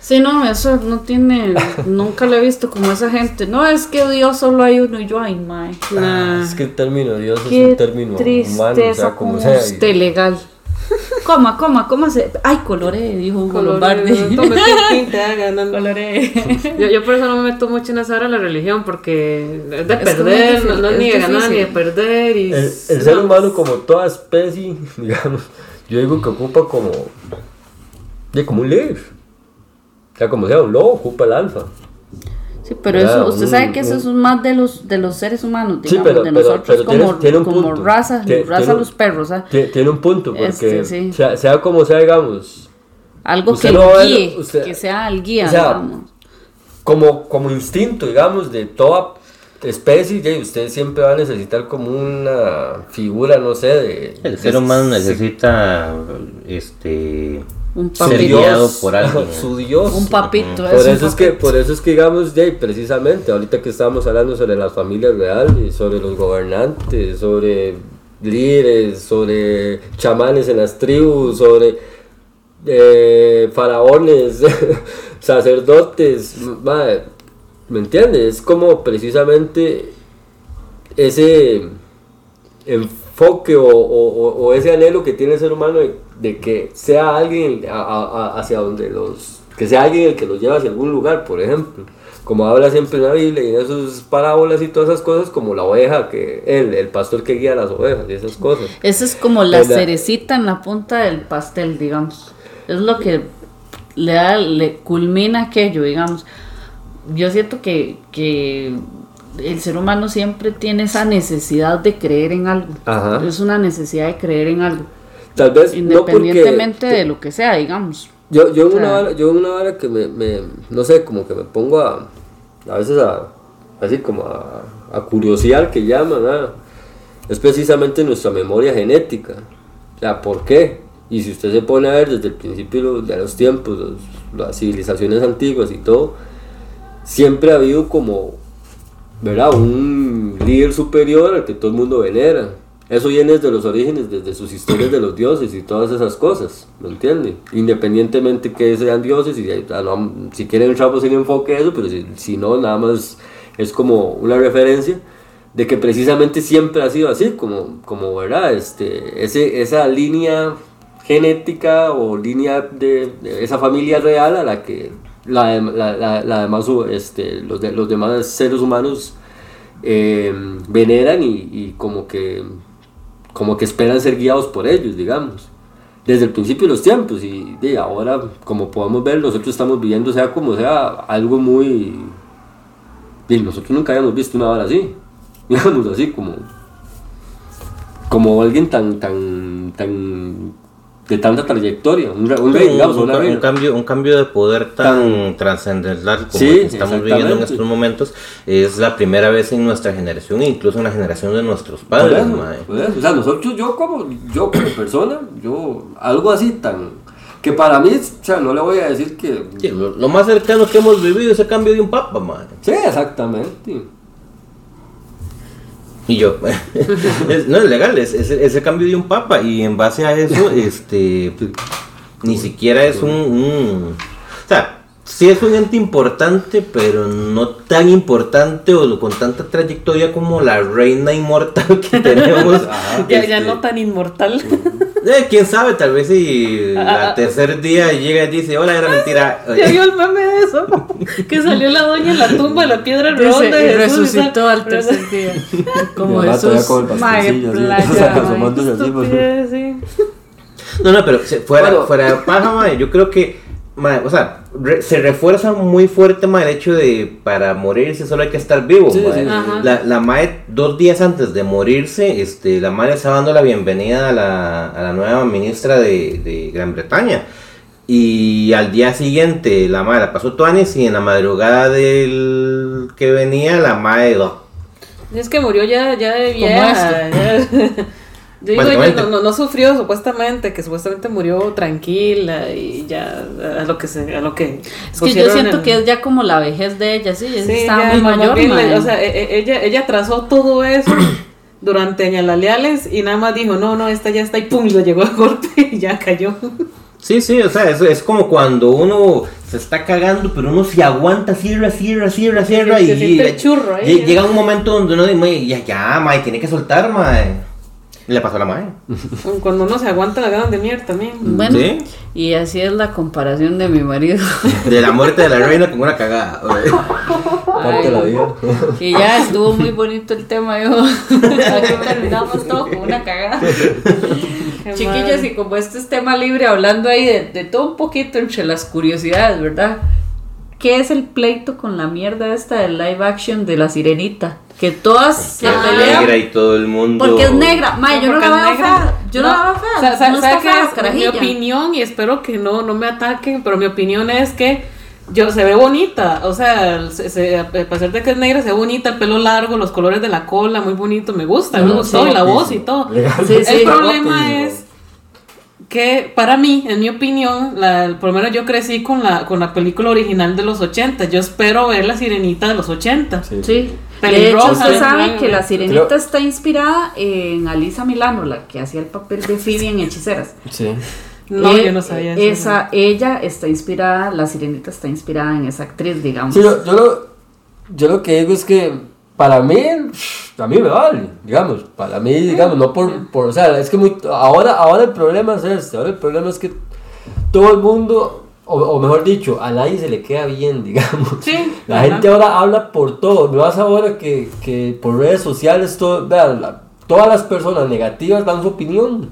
Sí, no, eso no tiene, nunca lo he visto como esa gente. No, es que Dios solo hay uno y yo, ay, mae. Nah. Es que el término Dios es un término humano, o sea, como sea. legal. Coma, coma, coma se. Ay, coloré, dijo Hugo Lombardi. Coloré. Yo, yo por eso no me meto mucho en esa hora de la religión, porque es de Es perder, no, no es ni de ganar ni de perder. Y El, el ser humano, como toda especie, digamos, yo digo que ocupa como. De como un líder. O sea, como sea, un lobo ocupa el alfa. Sí, pero eso, usted un- sabe que eso un- es más de los de los seres humanos, Sí, digamos, pero- de pero- nosotros pero tiene- como, tiene un como punto. raza, Tie- raza tiene un- los perros, ¿ah? Tie- Tiene un punto, porque Este, sí. sea, sea como sea, digamos, Algo que no guíe, usted- que sea el guía, o sea, digamos. como, como instinto, digamos, de toda especie, ya, usted siempre va a necesitar como una figura, no sé, de... El de- ser humano necesita este Un papito. por alguien. su Dios. Un papito, Por es un eso es que, por eso es que digamos, Jay, precisamente, ahorita que estábamos hablando sobre las familias reales, sobre los gobernantes, sobre líderes, sobre chamanes en las tribus, sobre eh, faraones, sacerdotes, madre, ¿me entiendes? Es como precisamente ese enfoque o- o ese anhelo que tiene el ser humano de, de que sea alguien a- a- hacia donde los que sea alguien el que los lleva hacia algún lugar por ejemplo como habla siempre en la Biblia y en esas parábolas y todas esas cosas como la oveja que él el pastor que guía las ovejas y esas cosas Esa es como la ¿Verdad? cerecita en la punta del pastel, digamos. Es lo que le da, le culmina aquello, digamos. Yo siento que, que el ser humano siempre tiene esa necesidad de creer en algo. Ajá. Es una necesidad de creer en algo. Tal vez no porque Independientemente de lo que sea, digamos. Yo, yo, en O sea- una vara, yo en una vara que me, me- no sé, como que me pongo a, a veces a, así como a, a curiosear que llaman, ah, es precisamente nuestra memoria genética. O sea, ¿por qué? Y si usted se pone a ver desde el principio de los tiempos, los- las civilizaciones antiguas y todo, siempre ha habido como, ¿verdad? Un líder superior al que todo el mundo venera. Eso viene desde los orígenes, desde sus historias de los dioses y todas esas cosas, ¿me entiende? Independientemente que sean dioses, y ah, si quieren entramos en enfoque eso, pero si, si no, nada más es como una referencia de que precisamente siempre ha sido así, como, como ¿verdad? Este, ese, esa línea genética o línea de, esa familia real a la que la, la, la, demás, este, los, los demás seres humanos eh, veneran y como que como que esperan ser guiados por ellos, digamos. Desde el principio de los tiempos y de ahora, como podemos ver, nosotros estamos viviendo, sea como sea, algo muy... Nosotros nunca habíamos visto una hora así, digamos así, como... Como alguien tan, tan, tan... de tanta trayectoria, un, un rey, digamos, un una un cambio, un cambio de poder tan, Tan- trascendental como Sí, el que estamos viviendo en estos momentos es la primera vez en nuestra generación, incluso en la generación de nuestros Por padres. eso, por eso. O sea, nosotros, yo como, yo como persona, yo, algo así tan, que para mí, o sea, no le voy a decir que, Sí, lo, lo más cercano que hemos vivido es el cambio de un papa, mae. sí, exactamente, Y yo, no es legal, es, es, el cambio de un papa y en base a eso, este, ni siquiera es un, un- o sea, sí es un ente importante, pero no tan importante o con tanta trayectoria como la reina inmortal que tenemos. Ya, ya Este, no tan inmortal. eh, quién sabe, tal vez si Ah, al tercer día llega y dice, hola, era mentira. ¿Ya vio el meme de eso? Que salió la doña en la tumba de la piedra Dice, redonda de y Jesús. resucitó al tercer día. Como Jesús. pues. No, no, pero fuera, Bueno. fuera de paja, yo creo que, mae, o sea, re- se refuerza muy fuerte, el hecho de para morirse solo hay que estar vivo, Sí, sí. La, la mae, dos días antes de morirse, este, la mae le estaba dando la bienvenida a la, a la nueva ministra de, de Gran Bretaña. Y al día siguiente, la mae la pasó Tuanis y en la madrugada del que venía, la oh, Es que murió ya, ya de vieja. Yo digo, ella no, no, no sufrió supuestamente, que supuestamente murió tranquila y ya a lo que se, a lo que Es que yo siento que es ya como la vejez de ella, sí, ella Sí, estaba ya, muy mayor, bien, o sea, e- e- ella, ella trazó todo eso durante Ñalaleales y nada más dijo, no, no, esta ya está y pum, lo llegó a golpe y ya cayó. Sí, sí, o sea, es, es como cuando uno se está cagando, pero uno se aguanta, cierra, cierra, cierra, cierra. Se y siente el churro ¿eh? llega un momento donde uno dice, ya, ya, mae, tiene que soltar, mae. Y Le pasó a la mae. Cuando uno se aguanta la ganas de mierda también. Bueno, Sí. y así es la comparación de mi marido. De la muerte de la reina con una cagada. de la vida. Y ya estuvo muy bonito el tema, yo. Aquí terminamos todo con una cagada. Qué Chiquillos, y como este es tema libre, hablando ahí de, de todo un poquito entre las curiosidades, ¿verdad? ¿Qué es el pleito con la mierda esta del live action de la sirenita? Que todas se pelean negra y todo el mundo. porque es negra. May, yo no la veo fea. Yo no, la veo o fea. sea, no ¿sabe está qué fea, es? Mi opinión, y espero que no, no me ataquen, pero mi opinión es que yo se ve bonita. O sea, se, se- a pesar de que es negra, se ve bonita, el pelo largo, los colores de la cola, muy bonito, me gusta, me Mm, gustó, sí. y la voz y todo. Sí, sí. El problema es que para mí, en mi opinión, la, por lo menos yo crecí con la, con la película original de los 80. Yo espero ver la sirenita de los 80. Sí. Sí. De hecho, usted sabe que la sirenita Creo- está inspirada en Alisa Milano, la que hacía el papel de Phoebe en Hechiceras. Sí. No, Eh, yo no sabía eso. Esa, ella está inspirada, la sirenita está inspirada en esa actriz, digamos. Sí, yo, yo lo, yo lo que digo es que para mí, a mí me vale, digamos, para mí, digamos, no por, por o sea, es que muy, ahora, ahora el problema es este, ahora el problema es que todo el mundo, o, o mejor dicho, a nadie se le queda bien, digamos. Sí, La ajá. gente ahora habla por todo, no vas ahora que, que por redes sociales, todo, vean, la- todas las personas negativas dan su opinión.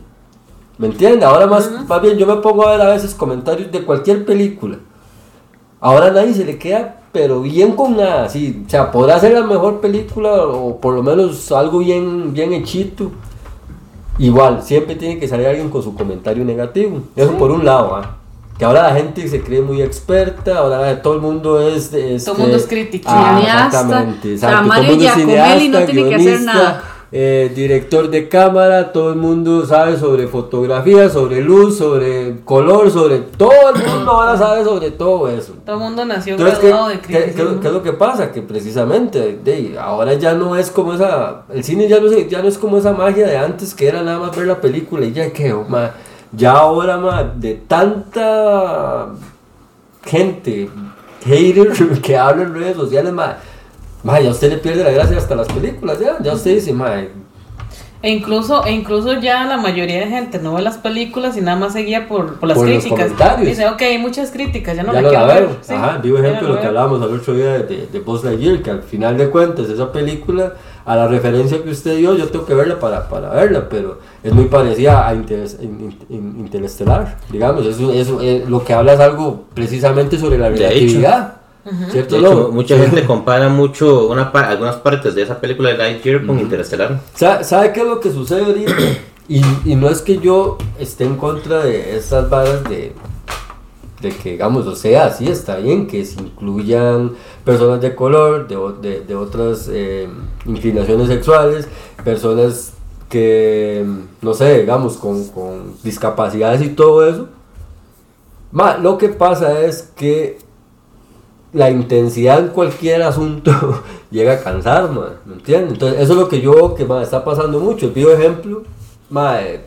¿Me entiendes? Ahora más, más bien yo me pongo a ver a veces comentarios de cualquier película. Ahora a nadie se le queda, pero bien con nada, sí. O sea, podrá ser la mejor película o por lo menos algo bien, bien hechito. Igual, siempre tiene que salir alguien con su comentario negativo. Eso por un lado, ¿ah? Que ahora la gente se cree muy experta, ahora todo el mundo es... este, Todo el mundo es crítico. Ah, Cineasta. exactamente, O sea, Mario Giacomelli no tiene que hacer nada. Eh, director de cámara, todo el mundo sabe sobre fotografía, sobre luz, sobre color, sobre todo el mundo ahora sabe sobre todo eso. Todo el mundo nació Entonces, ¿qué, graduado de qué- qué- qué es lo que pasa? Que precisamente de, ahora ya no es como esa, el cine ya no, es, ya no es como esa magia de antes que era nada más ver la película y ya que, oh, ma, ya ahora ma, de tanta gente, hater que habla en redes sociales, ma, ma, ya usted le pierde la gracia hasta las películas, ya, ya usted dice, ma, E incluso, e incluso ya la mayoría de gente no ve las películas y nada más seguía por, por las Por los críticas. comentarios. Dice, ok, hay muchas críticas, ya no ya la no quiero la ver. veo. Sí, Ajá, vivo ejemplo de lo que hablábamos al otro día de, de, de Buzz Lightyear, que al final de cuentas esa película, a la referencia que usted dio, yo tengo que verla para, para verla, pero es muy parecida a Interes- in- in- Interestelar, digamos, eso, eso, eh, lo que habla es algo precisamente sobre la De relatividad, ¿cierto? De hecho, mucha gente compara mucho una pa- algunas partes de esa película de Lightyear con Interestelar. ¿Sabe, sabe qué es lo que sucede ahorita? Y, y no es que yo esté en contra de estas varas de, de que, digamos, o sea, sí está bien que se incluyan personas de color, de, de, de otras eh, inclinaciones sexuales, personas que, no sé, digamos, con, con discapacidades y todo eso. Ma, lo que pasa es que la intensidad en cualquier asunto llega a cansar, ma, ¿me entiendes? Entonces, eso es lo que yo veo que está pasando mucho. El vivo ejemplo, ma, eh,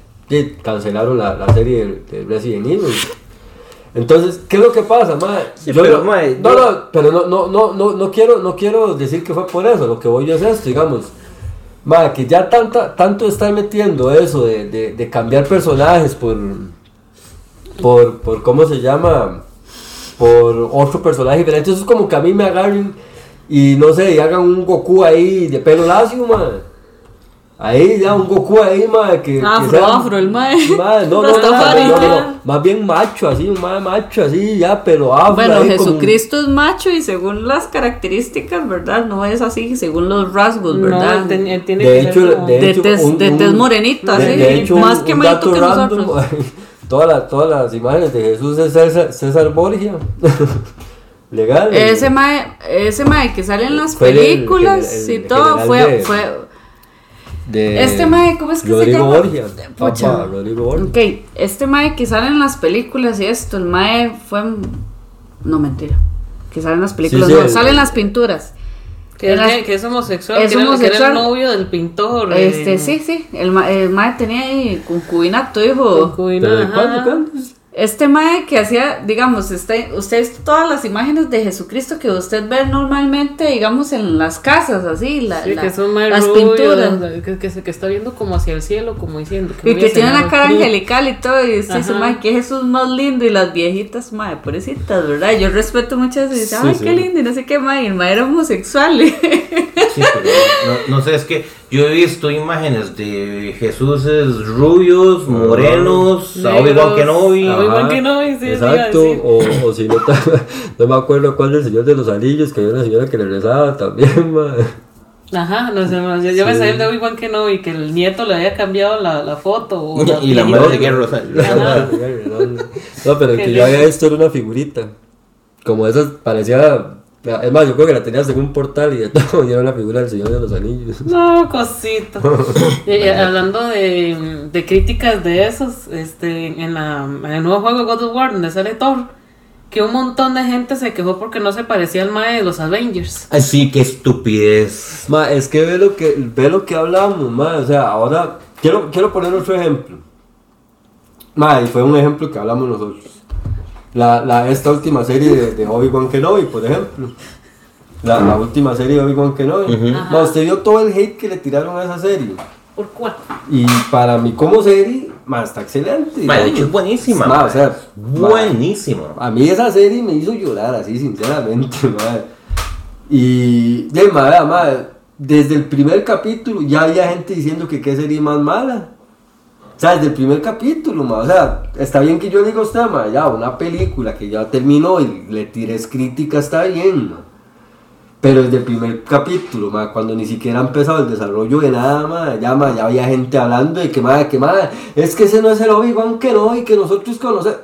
cancelaron la, la serie de, de Resident Evil. Entonces, ¿qué es lo que pasa? Sí, Yo pero, no, no, yo- no, pero no, no, no, no, no quiero, no quiero decir que fue por eso. Lo que voy yo es esto, digamos. Ma, que ya tanta, tanto están metiendo eso de, de, de cambiar personajes por, por, por, ¿cómo se llama? Por otro personaje diferente. Eso es como que a mí me agarren y no sé, y hagan un Goku ahí de pelo lacio, man. Ahí ya un Goku ahí, man, que, que Afro, sea- afro, el mae. Ma, no, no, no, Rastafari, no, no, no, más bien macho, así, un mae macho, así, ya, pero afro. Bueno, ahí como- Jesucristo es macho y según las características, ¿verdad? No es así, según los rasgos, No, ¿verdad? él tiene De que hecho, ser como- de De hecho, tez- un- de tez morenita, de- sí. de hecho, Más un- quemadito un que dato nosotros. todas, las, todas las imágenes de Jesús es César, César Borgia. Legal. Ese mae, ese mae que sale en las el- películas el- el y todo fue, de- fue de este mae, ¿cómo es que se llama? Borgia. Papá, Rodrigo Borgia. Ok, este mae que sale en las películas y esto, el mae fue no mentira. Que sale en las películas, Sí, sí, no, sale en las pinturas. Que, es, las- que es homosexual, es que, era, que era homosexual. el novio del pintor. eh, Este, sí, sí, el, ma- el mae tenía ahí concubinato, hijo. concubina, ¿Pero de ajá. cuándo, cuándo? Este mae que hacía, digamos, este, usted es todas las imágenes de Jesucristo que usted ve normalmente, digamos, en las casas, así, la, Sí, la- que son las rubios, pinturas. que, que, se- que está viendo como hacia el cielo, como diciendo Y voy que tiene la cara angelical y todo, y usted dice, mae, que Jesús más lindo, y las viejitas, mae, pobrecitas, ¿verdad? Yo respeto mucho eso, y dice, Sí, ay, sí. qué lindo, y no sé qué, mae, y el mae era homosexual. Sí, pero no, no sé, es que yo he visto imágenes de Jesús rubios, morenos, a Negros. Obi-Wan Kenobi. Ah, Obi-Wan sí, Exacto, o, o si no, no me acuerdo cuál del Señor de los Anillos, que había una señora que le rezaba también, ma. Ajá, no sé, yo, yo me sabía el de Obi-Wan Kenobi que el nieto le había cambiado la, la foto. O Y la madre de. Ajá. No, pero el que yo había visto era una figurita. Como esas, parecía. Es más, yo creo que la tenías en un portal y de todo, y era una figura del Señor de los Anillos. No, cosito. Y, y hablando de, de críticas de esos, este, en, la, en el nuevo juego God of War, donde sale Thor, que un montón de gente se quejó porque no se parecía al mae de los Avengers. Así que estupidez. Ma, es que ve lo que, ve lo que hablamos, ma. O sea, ahora. Quiero, quiero poner otro ejemplo. Ma, y fue un ejemplo que hablamos nosotros. La, la, esta última serie de, de Obi-Wan Kenobi, por ejemplo. La, la última serie de Obi-Wan Kenobi. Ma, usted vio todo el hate que le tiraron a esa serie. ¿Por cuál? Y para mí como serie, ma, está excelente. Ma, de hecho es buenísima. Ma, ma. o sea, ma, buenísima. a mí esa serie me hizo llorar así, sinceramente, madre. Y, de madre, madre, desde el primer capítulo ya había gente diciendo que qué serie más mala. O sea, desde el primer capítulo, ma, o sea, está bien que yo le diga a usted, ma, ya, una película que ya terminó y le tires crítica, está bien, ma. Pero desde el primer capítulo, ma, cuando ni siquiera ha empezado el desarrollo de nada, ma, ya, ma, ya había gente hablando de que, ma, que, ma, es que ese no es el Obi-Wan que no, y que nosotros conocemos.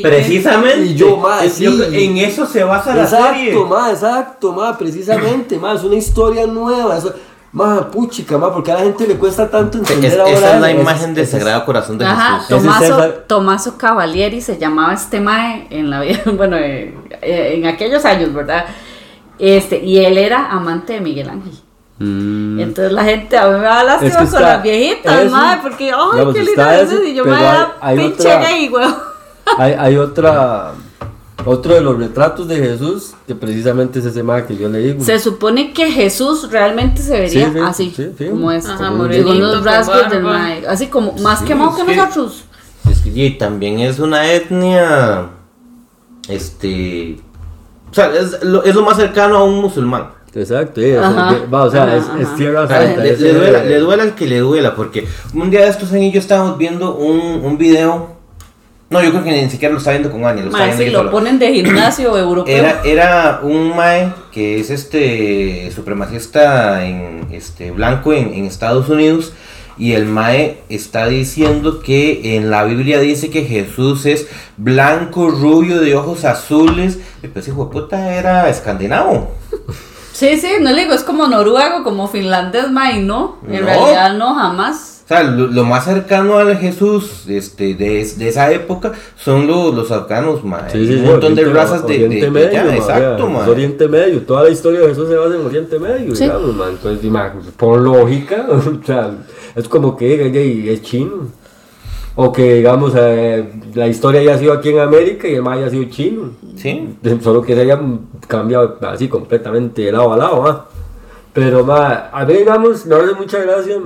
Precisamente. Y yo, ma, yo sí. en eso se basa la serie. Exacto, ma, exacto, ma, precisamente, ma, es una historia nueva, eso, ma, puchica, ma, porque a la gente le cuesta tanto Es- entender esa es la imagen del es- Sagrado Corazón de Ajá, Jesús. Es Tomaso. Tomaso Cavalieri se llamaba este mae en la vida, bueno, eh, eh, en aquellos años, ¿verdad? Este, y él era amante de Miguel Ángel. Mm, Entonces la gente a mí me da lástima Es que con las viejitas, eso, mae, porque, ay, digamos, qué eso, ese, y yo me da pinche gay, weón. hay, hay otra, otro de los retratos de Jesús, que precisamente es ese ma que yo le digo. Se supone que Jesús realmente se vería Sí, sí, así, sí, sí. como este, Ajá, morenito, los rasgos del mae, así como más Sí, quemado es que que- nosotros. Es que y también es una etnia. Este. O sea, es lo, es lo más cercano a un musulmán. Exacto, sí, o sea, Ajá, va, o sea, ajá, es, es ajá. tierra O sea, santa. le, es, le eh, duela, le duela al que le duela, porque un día de estos años yo estábamos viendo un, un video. No, yo creo que ni siquiera lo estaba viendo con Ani, lo Mae, viendo si yo lo solo. ponen de gimnasio europeo. Era, era un mae que es este supremacista en este blanco en, en Estados Unidos y el mae está diciendo que en la Biblia dice que Jesús es blanco, rubio, de ojos azules. Y pues hijo de puta era escandinavo. Sí, sí, no le digo, es como noruego, como finlandés, mae, no. En No. realidad no, jamás. O sea, lo, lo más cercano al Jesús este, de, de esa época son los, los afganos, mae. Sí, sí, un montón de razas de, de, Oriente de Medio, ma, exacto, es mae. Oriente Medio, toda la historia de Jesús se basa en Oriente Medio, Sí. digamos, man. Entonces, ma, por lógica, o sea, es como que diga, "Ey, es chino. O que, digamos, eh, la historia haya sido aquí en América y el ma haya sido chino. Sí. Solo que se haya cambiado así completamente de lado a lado, ¿ah? Pero, ma, a mí, digamos, me hace mucha gracia.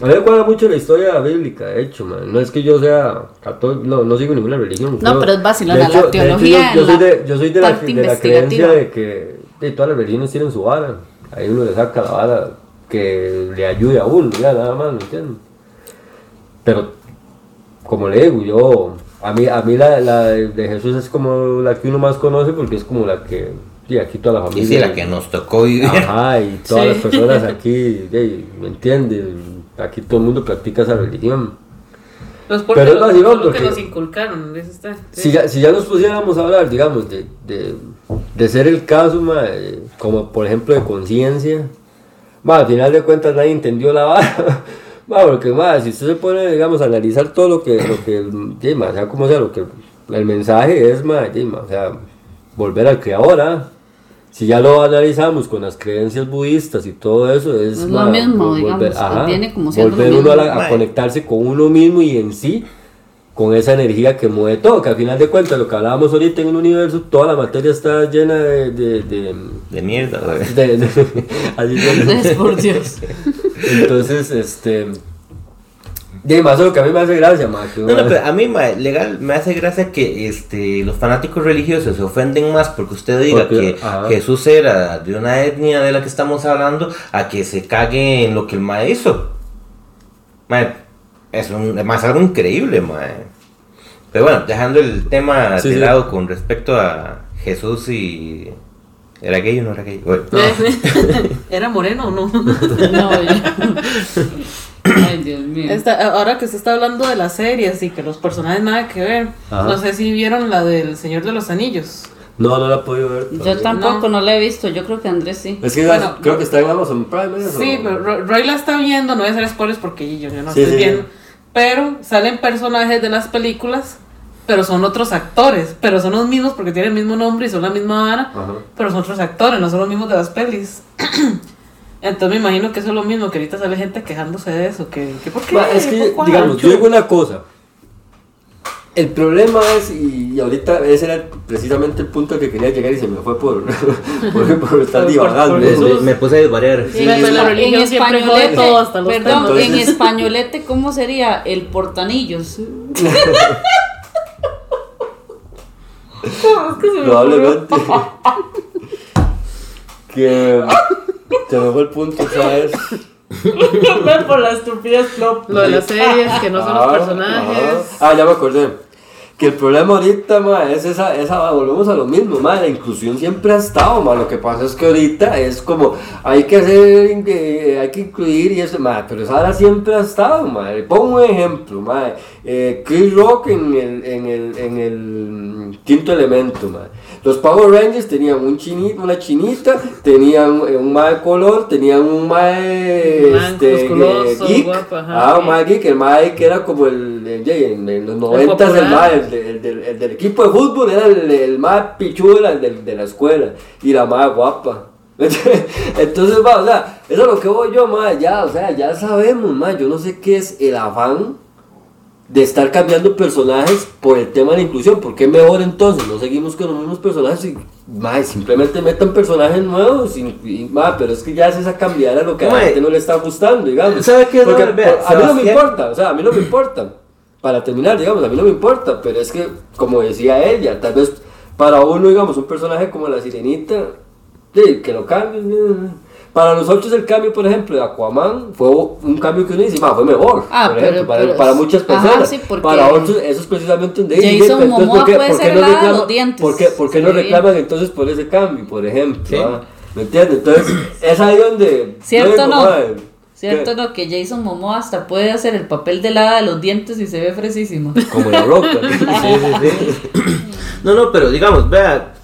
A mí me cuadra mucho la historia bíblica, de hecho, man. No es que yo sea católico, no, no sigo ninguna religión. No, pero es vacilona, la hecho- de teología hecho, yo, soy la de, yo soy de la, de la creencia de que de todas las religiones tienen su vara. Ahí uno le saca la vara que le ayude a uno, ya nada más, ¿me entiendes? Pero, como le digo, yo, a mí, a mí la, la de Jesús es como la que uno más conoce porque es como la que, sí, aquí toda la Y familia. sí, la que nos tocó vivir. Ajá, y todas Sí. las personas aquí, ¿me entiendes? Aquí todo el mundo practica esa religión. Pues porque Pero es vacilón, lo que porque- nos inculcaron, eso está. Si ya, si ya nos pusiéramos a hablar, digamos, de, de, de ser el caso, ma, eh, como por ejemplo de conciencia, al final de cuentas nadie entendió la vara. Ma, porque ma, si usted se pone, digamos, a analizar todo lo que, lo que ma, sea como sea, lo que el mensaje es, ma, o sea, volver al creador, ¿ah? Si ya lo analizamos con las creencias budistas y todo eso, es, Es lo mismo, vol- digamos, viene como siendo volver uno a, la- a conectarse con uno mismo y en sí con esa energía que mueve todo, que al final de cuentas, lo que hablábamos ahorita en un universo, toda la materia está llena de... de, de, De mierda, de- de- así se- Por Dios. entonces, este... De más lo que a mí me hace gracia, ma, que No, no, pero a mí, legal, me hace gracia que este, los fanáticos religiosos se ofenden más porque usted diga Porque, que ajá. Jesús era de una etnia de la que estamos hablando a que se cague en lo que el mae hizo. Mae, es un, más algo increíble, mae. Pero bueno, dejando el tema Sí, de sí. lado con respecto a Jesús y... ¿Era gay o no era gay? Bueno, ¿Era moreno o no? No, ya. Ay, Dios mío. Esta- ahora que se está hablando de las series y que los personajes nada que ver, Ajá. no sé si vieron la del Señor de los Anillos. No, no la he podido ver. Yo todavía. tampoco no. la he visto, yo creo que Andrés sí. Es que Bueno, creo que está en Amazon Prime. ¿eso? Sí, pero Ro- Roy la está viendo, no voy a hacer spoilers porque yo, yo no Sí, estoy sí, viendo. sí. Pero salen personajes de las películas, pero son otros actores, pero son los mismos porque tienen el mismo nombre y son la misma vara, Ajá. pero son otros actores, no son los mismos de las pelis. Entonces me imagino que eso es lo mismo, que ahorita sale gente quejándose de eso, que, que ¿por qué? Ma, es que, ¿Por digamos, yo digo una cosa. El problema es, y, y ahorita ese era precisamente el punto al que quería llegar y se me fue por, por, por estar divagando. me, Jesús. me- me puse a desvariar. Sí, siempre jode todo, hasta los perdón, en españolete, ¿cómo sería? El portanillos. Probablemente. que se me fue el punto, ¿sabes? por la estupidez flop. Lo de las series, que no son los Ah, personajes. Ah, ya me acordé. Que el problema ahorita, ma, es esa, esa, volvemos a lo mismo, ma, la inclusión siempre ha estado, ma, lo que pasa es que ahorita es como, hay que hacer, eh, hay que incluir y eso, ma, pero esa ahora siempre ha estado, ma, pongo un ejemplo, ma, eh, Chris Rock en el, en el, en el quinto elemento, ma, los Power Rangers tenían un chinito, una chinita, tenían eh, un ma de color, tenían un ma de, Man este, musculoso, geek, guapo, ajá, ah, un geek. ma geek, el ma que era como el, el- en, en los noventas el popular. ma, el, el del- el del equipo de fútbol era el, el más pichudo de la, de la escuela y la más guapa. Entonces, va, o sea, eso es lo que voy yo, ma, ya, o sea, ya sabemos, ma, yo no sé qué es el afán de estar cambiando personajes por el tema de la inclusión, ¿por qué mejor entonces no seguimos con los mismos personajes y ma, simplemente metan personajes nuevos? Y, y, ma, pero es que ya es esa cambiada lo que a la gente no le está gustando, digamos. ¿sabe qué Porque, vea, por- a mí no me importa, o sea, a mí no me importa. Para terminar, digamos, a mí no me importa, pero es que, como decía ella, tal vez para uno, digamos, un personaje como la sirenita, sí, que lo cambien. Para nosotros el cambio, por ejemplo, de Aquaman fue un cambio que uno dice, "Ma, fue mejor. Ah, por pero- ejemplo, para, pero- para muchas ajá, personas. sí, porque para otros, eso es precisamente un Jason entonces, Momoa ¿por qué- puede por qué ser no reclaman- los dientes. ¿Por qué, por qué no reclaman entonces por ese cambio, por ejemplo? Sí. ah? ¿Me entiendes? Entonces, es ahí donde. ¿Cierto no? "Mae, ¿Cierto ¿qué? no? Que Jason Momoa hasta puede hacer el papel de la de los dientes y se ve fresísimo. Como la roca. Sí, sí, sí. No, no, pero digamos, vea,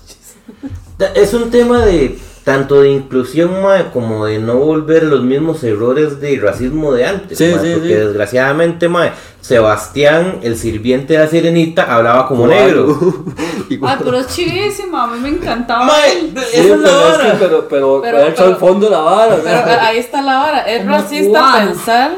es un tema de tanto de inclusión mae, como de no volver los mismos errores de racismo de antes. Sí, mae, sí, porque sí. desgraciadamente, mae, Sebastián, el sirviente de la sirenita, hablaba como negro. Ay, pero es chivísima, a mí me encantaba. Mae, esa es la pero, es vara. que, pero, pero, Pero- él está al pero- fondo de la vara. Pero ahí está la vara. Es racista pensar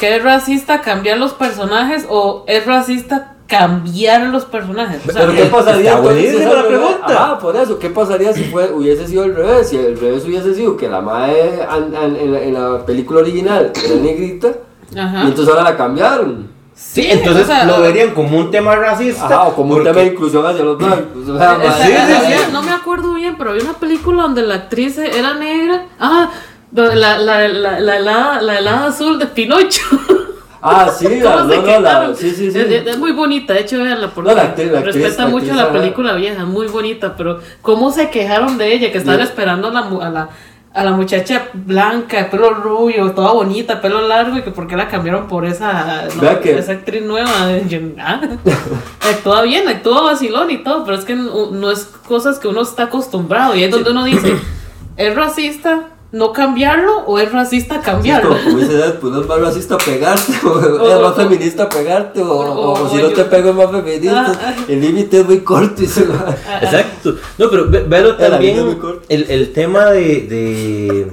que es racista cambiar los personajes o es racista cambiar los personajes. O sea, Pero qué pasaría entonces la pregunta. Ah, por eso, ¿qué pasaría si fue, hubiese sido al revés? Si el revés hubiese sido que la madre an- an- en, la, en la película original era negrita Ajá. y entonces ahora la cambiaron. Sí, Sí, entonces o sea, lo verían como un tema racista. Ajá, o como un tema de inclusión hacia los blancos. O sea, sí, sí, había- sí. No me acuerdo bien, pero había una película donde la actriz era negra. Ah, la, la, la, la, la helada, la helada azul de Pinocho. Ah, sí, la, ¿Cómo no, no, la, sí, sí, sí. Es, muy bonita, de hecho, porque No, la actriz- la actriz- respeta mucho la película vieja, muy bonita, pero ¿cómo se quejaron de ella? Que estaban esperando a la, a la a la muchacha blanca, pelo rubio, toda bonita, pelo largo, y que por qué la cambiaron por esa, no, Vea que- esa actriz nueva. Yo, ah, actúa bien, actúa vacilón y todo, pero es que no, no es cosas que uno está acostumbrado, y es donde uno dice, ¿es racista no cambiarlo o es racista cambiarlo? como, como dice Deadpool, no es más racista pegarte, o, O- es más o- feminista pegarte, o, o- o o si no yo- te pego es más feminista. Ah, ah. El límite es muy corto y se va. Exacto. No, pero es también el, el tema de, de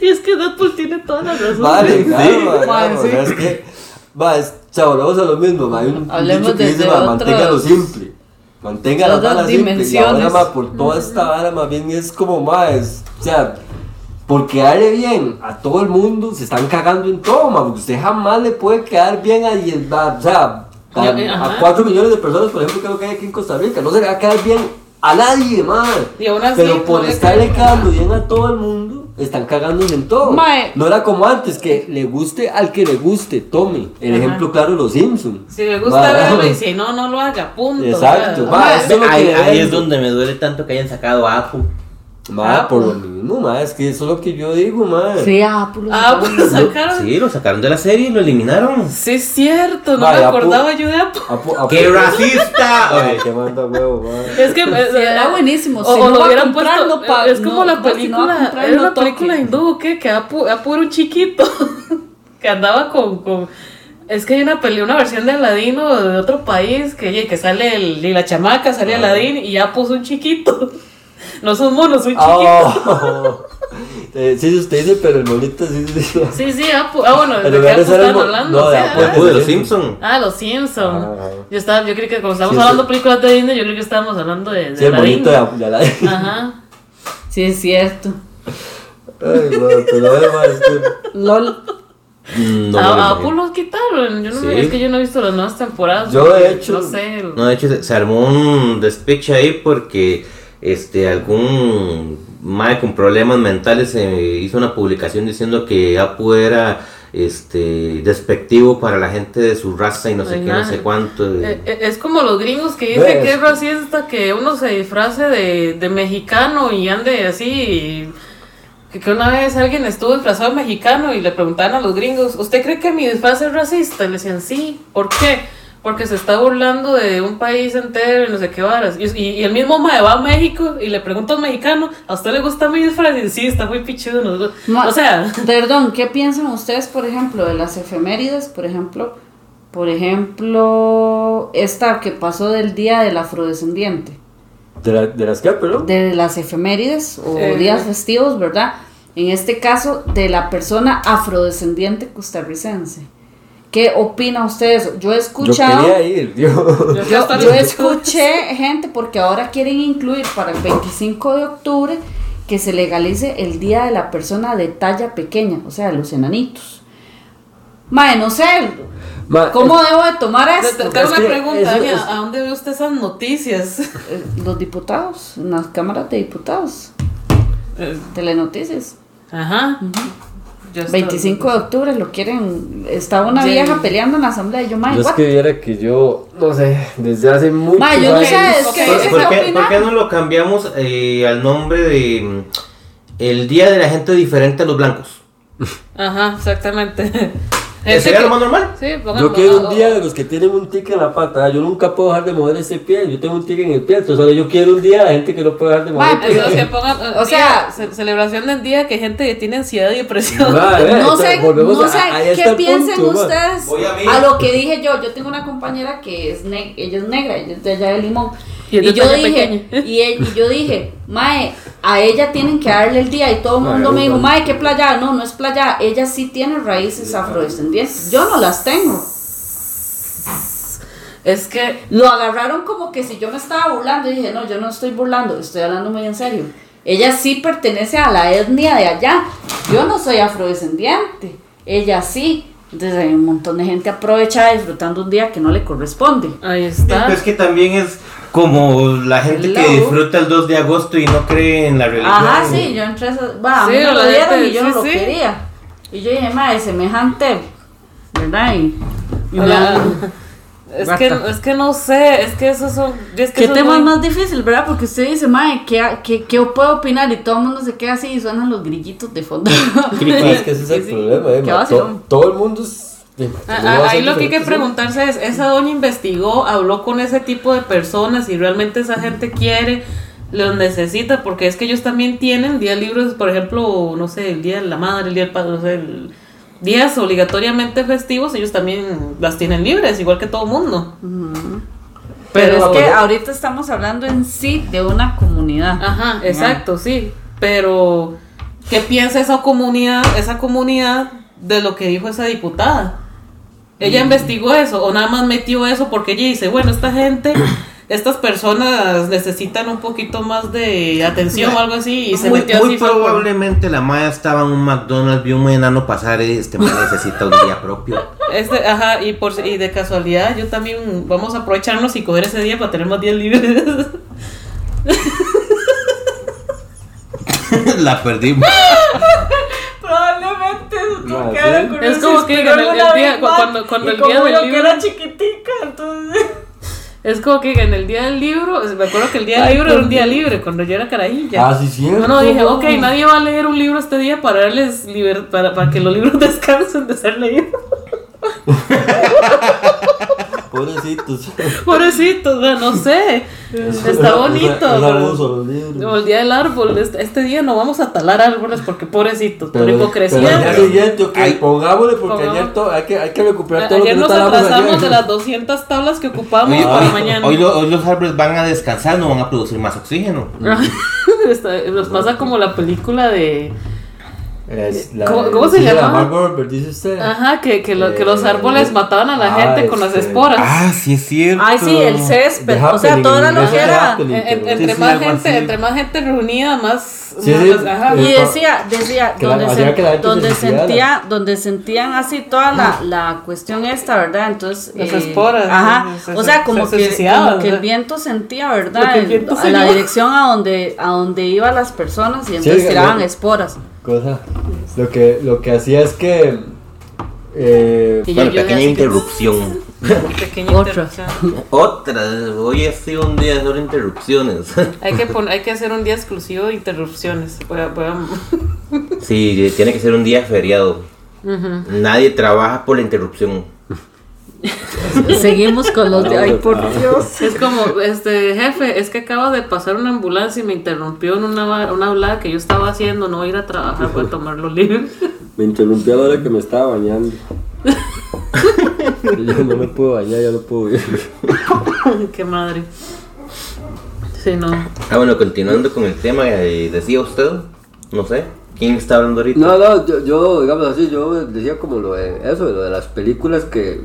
Y es que Deadpool tiene toda la razón. Vale, claro, Sí. claro, Vale, o sea, sí. es que Va, es, o sea, volvemos a lo mismo, ma. Hay un Hablemos dicho que dice, ma, manténgalo simple. Mantenga la otras vara simple. Y ahora, dimensiones. ma, por toda esta vara, más bien es como, ma, es, o sea, por quedarle bien a todo el mundo, se están cagando en todo, ma, porque usted jamás le puede quedar bien a, diez- a- o sea, a, eh, a ajá. 4 millones de personas, por ejemplo, creo que hay aquí en Costa Rica, no se le va a quedar bien a nadie, así, Pero por estarle queda- quedando bien a todo el mundo, están cagándose en todo. Mae. No era como antes, que le guste al que le guste, tome. El Ajá. ejemplo claro, los Simpsons. Si le gusta verlo y si no, no lo haga, punto. Exacto, es ahí, ahí es donde me duele tanto que hayan sacado a Apple. Ma, Ah, por lo pues. mismo, ma, es que eso es lo que yo digo, ma. Sí, ah, pues, Ah, pues lo sacaron. Sí, Sí, lo sacaron de la serie y lo eliminaron. es cierto, no me acordaba yo de apo- ¡Qué racista! Ay, qué manda huevo, ma. Es que eh, Sí, era buenísimo. O, Si o no lo hubieran comprar, puesto. no pa- es como no, la si a película. comprar, era no una película hindú, ¿qué? Que Apu, Apu era un chiquito. que andaba con. con es que hay una peli, una versión de Aladino de otro país que, oye, que sale el, y la chamaca, sale Ah. Aladín y ya puso un chiquito. No son monos, un chiquito. Oh. Eh, sí, usted dice, pero el monito sí, sí. sí. Sí, sí, Apu. Ah, bueno, En ¿de qué de Apu estaban hablando? no, de Apu, ah. Apu de los Simpson. Ah, los Simpsons. Ajá. Yo estaba, yo creí que como estábamos Sí, hablando de películas de Disney, yo creo que estábamos hablando de, de Sí, el monito de, de la. Ajá. Sí, es cierto. Ay, ma, pero además es que. LOL. Mm, No, a, me lo a imagino. Apu los quitaron. Yo no me- Sí. es que yo no he visto las nuevas temporadas. Yo, de porque, hecho- No sé. No, de hecho se, se armó un despiche ahí porque este algún mae con problemas mentales se hizo una publicación diciendo que Apu era este despectivo para la gente de su raza y no sé Ay, qué, no sé cuánto. Eh, eh, Es como los gringos que dicen ¿Ves? que es racista que uno se disfrace de, de mexicano y ande así. y- que, que una vez alguien estuvo disfrazado de mexicano y le preguntaban a los gringos, ¿usted cree que mi disfraz es racista? Y le decían, sí. ¿Por qué? Porque se está burlando de un país entero y no sé qué varas. Y, y- y el mismo mae va a México y le pregunta a un mexicano, ¿a usted le gusta mi disfraz? Y dice, sí, está muy pichudo. Ma- O sea, Perdón, ¿qué piensan ustedes, por ejemplo, de las efemérides? Por ejemplo, por ejemplo, esta que pasó del Día del Afrodescendiente. ¿De, la, de las que, perdón? De las efemérides o Eh. días festivos, ¿verdad? En este caso, de la persona afrodescendiente costarricense. ¿Qué opina usted de eso? Yo he Yo escuchado... quería ir. Yo- Yo, yo escuché gente porque ahora quieren incluir para el 25 de octubre que se legalice el día de la persona de talla pequeña, o sea, los enanitos. Mae, no sé, Ma, ¿cómo debo de tomar esto? te- tengo es una pregunta, eso Dani, es- ¿a dónde ve usted esas noticias? Eh, Los diputados, en las cámaras de diputados, Eh, telenoticias. Ajá. Yo estoy- 25 de octubre lo quieren. Estaba una Sí. vieja peleando en la asamblea y yo, mae, Yo es what? que viera que yo, no sé, desde hace mucho Ma, yo no sé, es que ¿Por, qué por qué no lo cambiamos eh, al nombre de mm, el Día de la Gente Diferente a los Blancos? Ajá, exactamente. ¿Sería lo más normal? Sí, Yo quiero un día de los que tienen un tic en la pata. Yo nunca puedo dejar de mover ese pie. Yo tengo un tic en el pie. Entonces yo quiero un día de la gente que no puede dejar de mover el Eso, pie. que pongan, eh, O sea- día- ce- celebración del día que gente que tiene ansiedad y depresión. Ma, ve, No sé, no a- sé ahí está qué piensen punto, ustedes a a lo que dije yo. Yo tengo una compañera que es ne- ella es negra, ella es de allá de Limón. Y de Y, yo dije, y, e- y yo dije, Mae, a ella tienen que darle el día. Y todo el mundo me dijo. Mae, ¿qué playa? No, no es playa. Ella sí tiene raíces afrodescendientes. Yo no las tengo. Es que Lo agarraron como que si yo me estaba burlando. Y dije, no, yo no estoy burlando, estoy hablando muy en serio. Ella sí pertenece a la etnia de allá. Yo no soy afrodescendiente. Ella sí. Entonces hay un montón de gente aprovechada disfrutando un día que no le corresponde. ahí Sí, está. pero es que también es como la gente que disfruta el 2 de agosto y no cree en la religión. Ajá, sí, yo entré a esas- Va, a mí Sí, me lo dieron gente- y yo sí, no lo sí. quería. Y yo dije, madre, semejante, ¿verdad? Y, y Hola. Es que, es que no sé, es que esos son. Es que ¿Qué eso es tema muy- más difícil, verdad? Porque usted dice, madre, ¿qué, qué, ¿qué puedo opinar? Y todo el mundo se queda así y suenan los grillitos de fondo. Es que ese es el Sí, sí. problema. Eh, ma. To- todo el mundo es. Ah, no ah, va a ser ahí lo que hay que preguntarse es, esa doña investigó, habló con ese tipo de personas y realmente esa gente quiere, los necesita, porque es que ellos también tienen días libres, por ejemplo, no sé, el día de la madre, el día del padre, no sé, el- días obligatoriamente festivos, ellos también las tienen libres, igual que todo mundo. Pero es que ahorita estamos hablando en sí de una comunidad. Ajá, exacto, sí. Pero, ¿qué piensa esa comunidad, esa comunidad de lo que dijo esa diputada? Ella investigó eso o nada más metió eso porque ella dice, bueno, esta gente, estas personas necesitan un poquito más de atención o algo así y se muy, metió muy así. fue por- probablemente la Maya estaba en un McDonald's, vio un enano pasar y este man necesita un día propio. Este, ajá, y, por, y de casualidad yo también vamos a aprovecharnos y coger ese día para tener más días libres. la perdimos. Probablemente que sí. Es un como que el- el día- cuando- cuando el día del yo que libro- era chiquitica, entonces... es como que en el día del libro, me acuerdo que el día del Ay, libro era un día libre cuando yo era carajilla. Ah, sí. No, no, dije, ok, nadie va a leer un libro este día para darles liber- para, para que los libros descansen de ser leídos. Pobrecitos. Pobrecitos, no sé. Está bonito. Pero- el día del árbol, este, este día no vamos a talar árboles porque pobrecitos, por hipocresía. Pero siguiente, pongámosle porque Pongamos- ayer to- hay, que, hay que recuperar A- todo Ayer lo nos que no talamos atrasamos ayer. de las 200 tablas que ocupamos Oye, para hoy, mañana. hoy lo- hoy los árboles van a descansar, no van a producir más oxígeno. Está- Nos pasa como la película de. Es la- ¿Cómo- cómo se sí, la llama? Dice usted. Ajá, que, que, lo- que los Eh, árboles mataban a la ah, gente con las este- esporas. Ah, sí es cierto. Ay, sí, el césped, o sea, toda la loquera. Pero- entre sí, más algo gente, entre más gente reunida, más. Sí, más- sí. ajá. Y Eh, decía, decía, que la- donde, se- la donde se suicidara. sentía, donde sentían así toda la, la cuestión esta, ¿verdad? Entonces, Las eh, esporas, Ajá, se- o se- sea, como se que, suicidaban, como que el viento sentía, Lo ¿verdad? que el viento a se la dirección a donde, a donde iban las personas y entonces Sí, tiraban esporas. Cosa. Lo que, lo que hacía es que. Eh, Bueno, yo- yo pequeña interrupción. Pequeña Otra. interrupción. Otra, hoy ha sido un día de solo interrupciones. Hay que, pon- hay que hacer un día exclusivo de interrupciones. Sí, tiene que ser un día feriado. Nadie trabaja por la interrupción. Seguimos con los de, ay, por Dios. Es como, este, jefe, es que acaba de pasar una ambulancia y me interrumpió en una, una hablada que yo estaba haciendo, no voy a ir a trabajar, voy a tomar los libros. me interrumpió a la hora que me estaba bañando. yo no me puedo bañar, ya no puedo ir. Qué madre. Sí, no. Ah, bueno, continuando con el tema, eh, decía usted, no sé, ¿quién está hablando ahorita? No, no, yo, yo, digamos así, yo decía como lo de eso, lo de las películas que.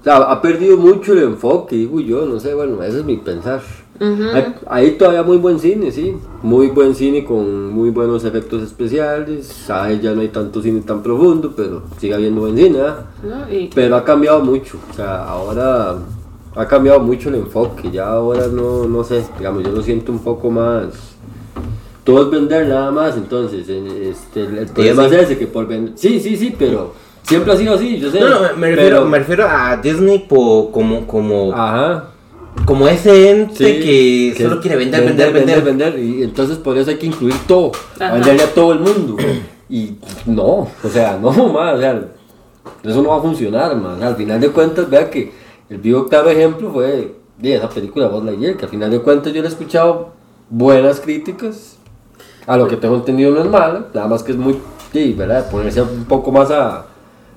O sea, ha perdido mucho el enfoque, digo yo, no sé, bueno, ese es mi pensar. hay, hay todavía muy buen cine, sí, muy buen cine con muy buenos efectos especiales, ahí ya no hay tanto cine tan profundo, pero sigue habiendo buen cine, ¿ah? ¿no? Y, Pero ha cambiado mucho, o sea, ahora ha cambiado mucho el enfoque, ya ahora no, no sé, digamos, yo lo siento un poco más... Todo es vender nada más, entonces, eh, este, el, el problema es ese, que por vender... Sí, sí, sí, pero siempre ha sido así, yo sé. No, no, me- refiero, pero- me refiero a Disney po- como, como, Ajá. como ese ente sí, que, solo quiere vender, vender, vender. vender, Y entonces por eso hay que incluir todo, Ajá. venderle a todo el mundo. Y no, o sea, no más, o sea, eso no va a funcionar, más. Al final de cuentas, vea que el vivo claro ejemplo fue de esa película Buzz Lightyear, que al final de cuentas yo le he escuchado buenas críticas. A lo que tengo entendido no es mala, nada más que es muy, sí, ¿verdad? Ponerse un poco más a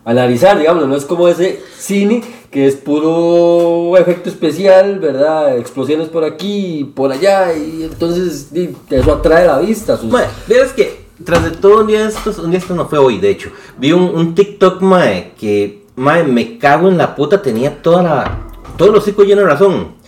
analizar, digamos, no es como ese cine que es puro efecto especial, ¿verdad? Explosiones por aquí y por allá, y entonces eso atrae la vista. Sus... Mae, vieras que tras de todo un día de estos, un día estos no fue hoy, de hecho, vi un, TikTok, mae, que, mae, me cago en la puta, tenía toda la, todos los hijos llenos de razón.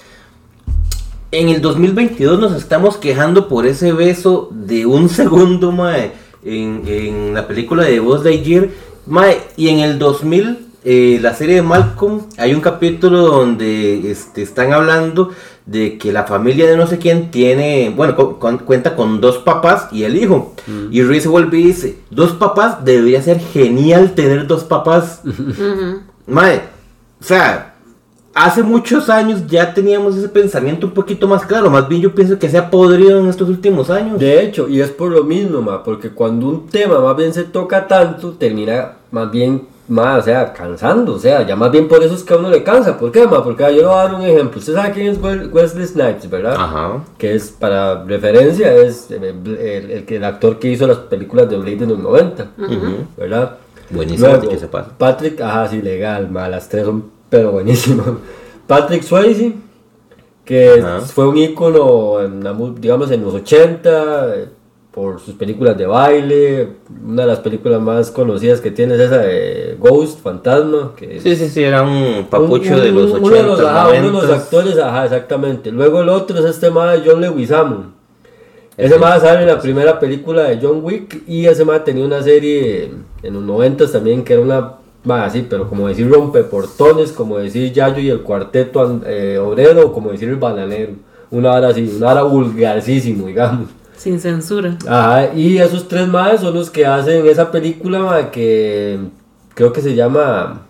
En el 2022 nos estamos quejando por ese beso de un segundo, mae, en, en la película de Buzz Lightyear, mae, y en el 2000, eh, la serie de Malcolm, hay un capítulo donde este, están hablando de que la familia de no sé quién tiene, bueno, cu- cu- cuenta con dos papás y el hijo. Y Reese vuelve y dice, dos papás, debería ser genial tener dos papás. Ujú. Mae, o sea, hace muchos años ya teníamos ese pensamiento un poquito más claro. Más bien yo pienso que se ha podrido en estos últimos años. De hecho, y es por lo mismo, ma, porque cuando un tema más bien se toca tanto, termina más bien, más, o sea, cansando, o sea, ya más bien por eso es que a uno le cansa. ¿Por qué, ma? Porque ah, yo le voy a dar un ejemplo. Usted sabe quién es We- Wesley Snipes, ¿verdad? Ajá. Que es, para referencia, es eh, el, el- el que- el actor que hizo las películas de Blade en los 90, Ujú. ¿verdad? Buenísimo, Luego, que se pasa. Patrick, ajá, sí, legal, ma, las tres son, pero buenísimas. Patrick Swayze, que Ajá. fue un ícono, en la digamos, en los 80, eh, por sus películas de baile. Una de las películas más conocidas que tiene es esa de Ghost, Fantasma. Que Sí, sí, sí, era un papucho un- de los un- 80, uno de los, ajá, uno de los 90. actores, ajá, exactamente. Luego el otro es este más John Leguizamo. Ese más sale en la primera película de John Wick y ese más tenía una serie en los 90 también que era una más así, pero como decir rompeportones, como decir Yayo y el cuarteto eh, obrero, como decir el bananero. Una hora así, una hora vulgarcísimo, digamos. Sin censura. Ajá, y esos tres más son los que hacen esa película ma, que creo que se llama.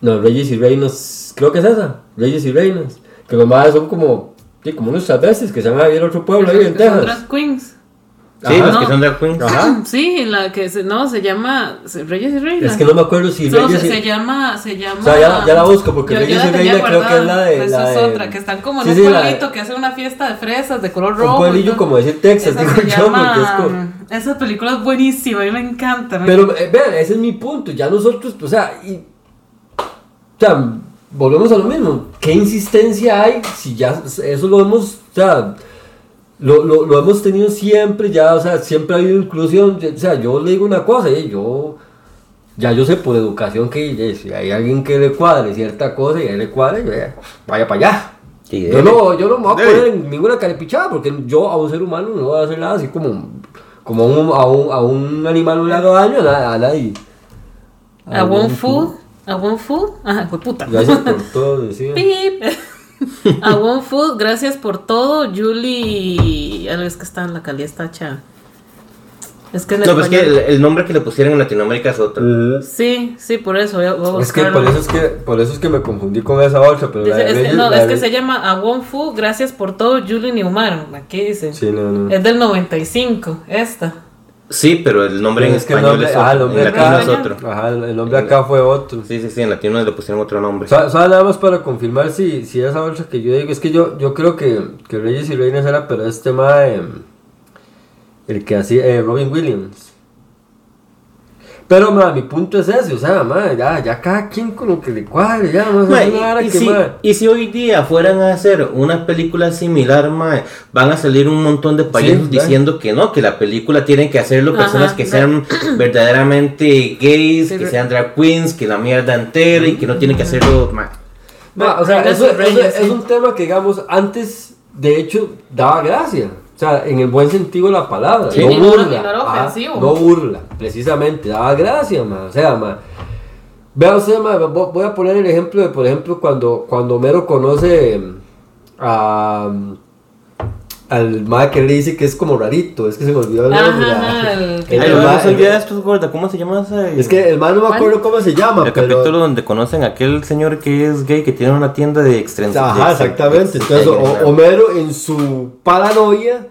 No, Reyes y Reinos. Creo que es esa, Reyes y Reinas. Que los más son como, sí, como unos travestis que se van a vivir a otro pueblo ahí en Son Texas. drag queens. Sí, Ajá. los que son drag queens. Ajá. Sí, la que se, no, se llama Reyes y Reinas. Es que no me acuerdo si No, Reyes se, y se llama, se llama. O sea, ya- ya la busco, porque Yo- yo Reyes la y Reinas creo que es la de- Esa la es de- otra, que están como en Sí, un sí, la pueblito de- que hace una fiesta de fresas de color un rojo. pueblillo y todo. como decir Texas, digo yo, porque es llama- como. Esa película es buenísima, a mí me encanta. me Pero eh, vean, ese es mi punto. Ya nosotros, o sea, y, o sea, volvemos a lo mismo. ¿Qué insistencia hay si ya eso lo hemos, o sea, lo, lo, lo hemos tenido siempre, ya, o sea, siempre ha habido inclusión. O sea, yo le digo una cosa, eh, yo, ya yo sé por educación que eh, si hay alguien que le cuadre cierta cosa y a él le cuadre, yo, eh, vaya para allá. Sí, Yo no, yo no me voy a poner en ninguna caripichada porque yo a un ser humano no voy a hacer nada así como, como a, un, a, un, a un animal no le hago daño a, a nadie. A One Food, a One Food, ajá, fue puta. Gracias por todo, decía. Pip. A One Food, gracias por todo. Julie, es que está en la calidad está hecha. Es que en No, pues que español- el, el nombre que le pusieron en Latinoamérica es otro. Sí, sí, por eso. voy a- voy a Es que por eso es que por eso es que me confundí con esa bolsa, pero la Dice- de es, que- Reyes- no, la es de que se llama A One Food, gracias por todo, Julie Newmar. Aquí dice. Sí, no, no. Es del 95, esta. Sí, pero el nombre en es español nombre, es ah, el otro. nombre En acá, es otro. Ajá, el nombre acá fue otro. Sí, sí, sí, en latino le pusieron otro nombre. Sa- ¿Sabe nada más para confirmar si, si esa bolsa que yo digo? Es que yo, yo creo que, que Reyes y Reinas era, pero este tema el que hacía eh, Robin Williams. Pero, ma, mi punto es ese, o sea, ma, ya, ya cada quien con lo que le cuadre, ya, no Ma, vara y, y que, si, ma, y si hoy día fueran a hacer una película similar, ma, van a salir un montón de payasos Sí, diciendo que no, que la película tienen que hacerlo Ajá, personas que sean verdaderamente gays, Sí, que sean drag queens, que la mierda entera y que no tienen que hacerlo. ma. Ma, o sea, eso, es un tema que, digamos, antes, de hecho, daba gracia. O sea, en el buen sentido de la palabra. Sí, no no burla. y no era ajá, ofensivo. no burla, precisamente. Daba gracia, ma. O sea, ma. Vea usted, ma, vo- voy a poner el ejemplo de, por ejemplo, cuando, cuando Homero conoce mm, a. mm, al ma que le dice que es como rarito, es que se me olvidó el nombre. ajá, el El ma- no olvida de estos gorda, ¿cómo se llama ese? Es que el man no me ¿Cuál? acuerdo cómo se llama, el pero. capítulo donde conocen a aquel señor que es gay que tiene una tienda de extensión. Ajá, exactamente. Entonces, O- Homero en su paranoia,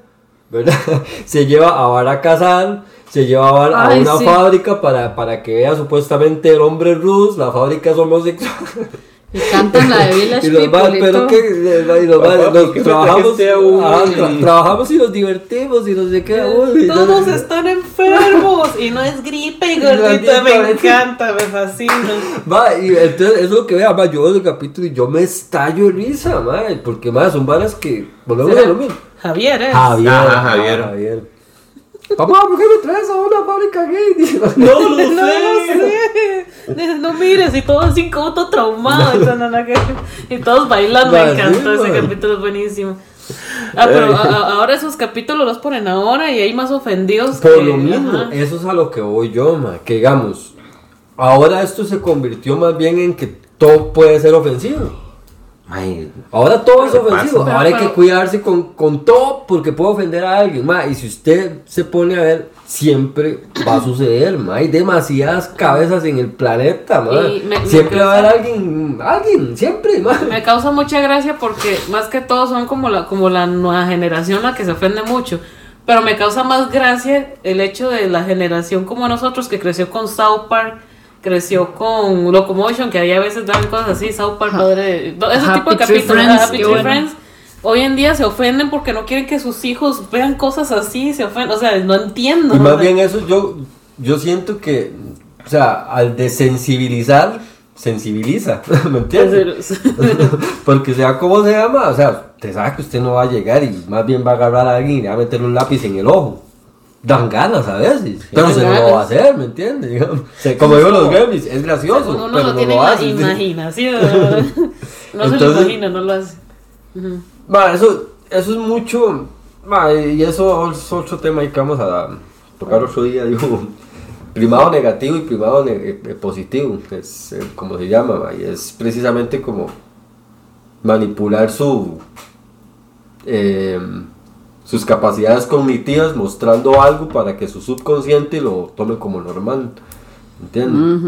¿verdad? Se lleva a Bar a casar, se lleva a Bar a una sí. fábrica para, para que vea supuestamente el hombre Rus, la fábrica es homosexual. Y cantan la de Village y los People y pero todo. que y los Papá, más, ¿por nos me trabajamos, tra- trabajamos y nos divertimos y no sé qué. uy, Todos no- están enfermos y no es gripe. Gordita, Me encanta, me fascina. Va, y entonces eso es lo que vea, va, yo veo el capítulo y yo me estallo de risa, ma, porque más son varas que volvemos a lo mismo. Javier, ¿eh? Javier. Ajá, Javier. ah, Javier. Papá, ¿por qué me traes a una fábrica gay? No lo No sé. lo sé. Dice, No mires, y todos así como todo traumado. y todo, no, no, que- Y todos bailando. Me encantó ese capítulo, es buenísimo. Ah, pero a- a- ahora esos capítulos los ponen ahora y hay más ofendidos. Por que- lo mismo, ajá. eso es a lo que voy yo, ma, que digamos, ahora esto se convirtió más bien en que todo puede ser ofensivo. Ahora todo es ¿Qué pasa? ofensivo, Pero- ahora hay que cuidarse con, con todo porque puede ofender a alguien, ma, y si usted se pone a ver, siempre va a suceder, ma, hay demasiadas cabezas en el planeta, ma, Y me- me siempre va a haber causa- alguien, alguien, siempre. Me causa mucha gracia porque más que todo son como la, como la nueva generación la que se ofende mucho. Pero me causa más gracia el hecho de la generación como nosotros que creció con South Park, creció con Locomotion, que ahí a veces dan cosas así, South Park, padre, ese Happy tipo de capítulos, Friends, Happy Tree bueno. Friends. Hoy en día se ofenden porque no quieren que sus hijos vean cosas así, se ofenden, o sea, no entiendo. Y ¿no? más bien eso yo, yo siento que, o sea, al desensibilizar, sensibiliza, ¿me entiendes? Porque sea como se llama, o sea, te sabe que usted no va a llegar y más bien va a agarrar a alguien y le va a meter un lápiz en el ojo. Dan ganas a veces. Pero se lo va a hacer, ¿me entiendes? Como digo los gremlins, es gracioso. Uno pero no no tiene lo hace. imaginación. no se lo Entonces- imagina, no lo hace. Ujú. Ma, eso, eso es mucho. ma, y eso es otro tema que vamos a tocar otro día. Digo, primado negativo y primado ne- eh, eh, positivo, es eh, como se llama. ma, y es precisamente como manipular su. eh, sus capacidades cognitivas mostrando algo para que su subconsciente lo tome como normal. ¿Entiendes?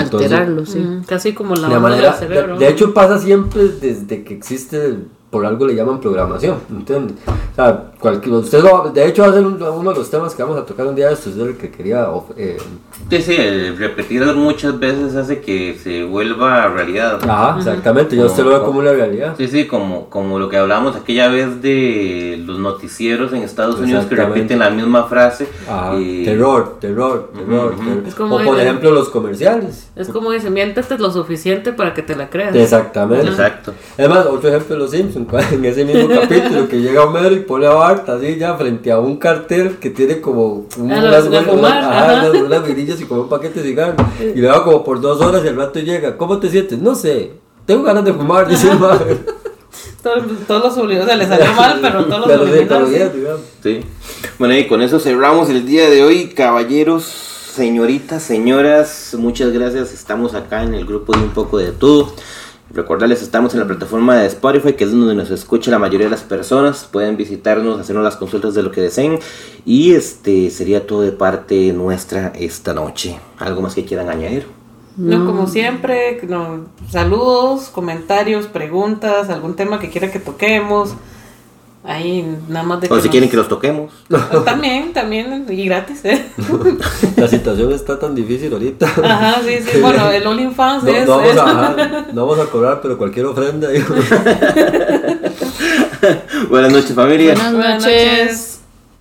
Entonces, Alterarlo, sí. Casi como la manera, del cerebro. de, de hecho pasa siempre desde que existe, por algo le llaman programación, ¿entiendes? O sea, cualquier, usted lo- de hecho va a ser un- uno de los temas que vamos a tocar un día de estos, es el que quería... eh, Sí, sí, el repetirlo muchas veces hace que se vuelva realidad. ajá, exactamente, yo usted lo ve como una realidad. Sí, sí, como, como lo que hablábamos aquella vez de los noticieros en Estados Unidos que repiten la misma frase. Ajá, y- terror, terror, terror. ujú. terror. Es como o por el- ejemplo los comerciales. Es como dicen, miéntate lo suficiente para que te la creas. Exactamente. Exacto. Además, otro ejemplo de los Simpsons, en ese mismo capítulo que llega Homero y pone a Así ya frente a un cartel que tiene como un- Ah, fumar, ajá, unas, unas virillas y como un paquete de cigarros. Y le va como por dos horas y al rato llega. ¿Cómo te sientes? No sé. Tengo ganas de fumar, dice el madre. Todo- todos los obligados, o sea, le salió mal, pero todos los obligados. Sí. Bueno, y con eso cerramos el día de hoy, caballeros, señoritas, señoras. Muchas gracias. Estamos acá en el grupo de un poco de todo. Recordarles, estamos en la plataforma de Spotify, que es donde nos escucha la mayoría de las personas. Pueden visitarnos, hacernos las consultas de lo que deseen. Y este sería todo de parte nuestra esta noche. ¿Algo más que quieran añadir? No, como siempre, no, saludos, comentarios, preguntas, algún tema que quiera que toquemos. Ahí nada más de O si nos- quieren que los toquemos. También, también, y gratis, ¿eh? La situación está tan difícil ahorita. Ajá, sí, sí. Bueno, el OnlyFans No, es. no vamos es- a, ajá, no vamos a cobrar, pero cualquier ofrenda. Buenas noches, familia. Buenas Buenas noches. noches.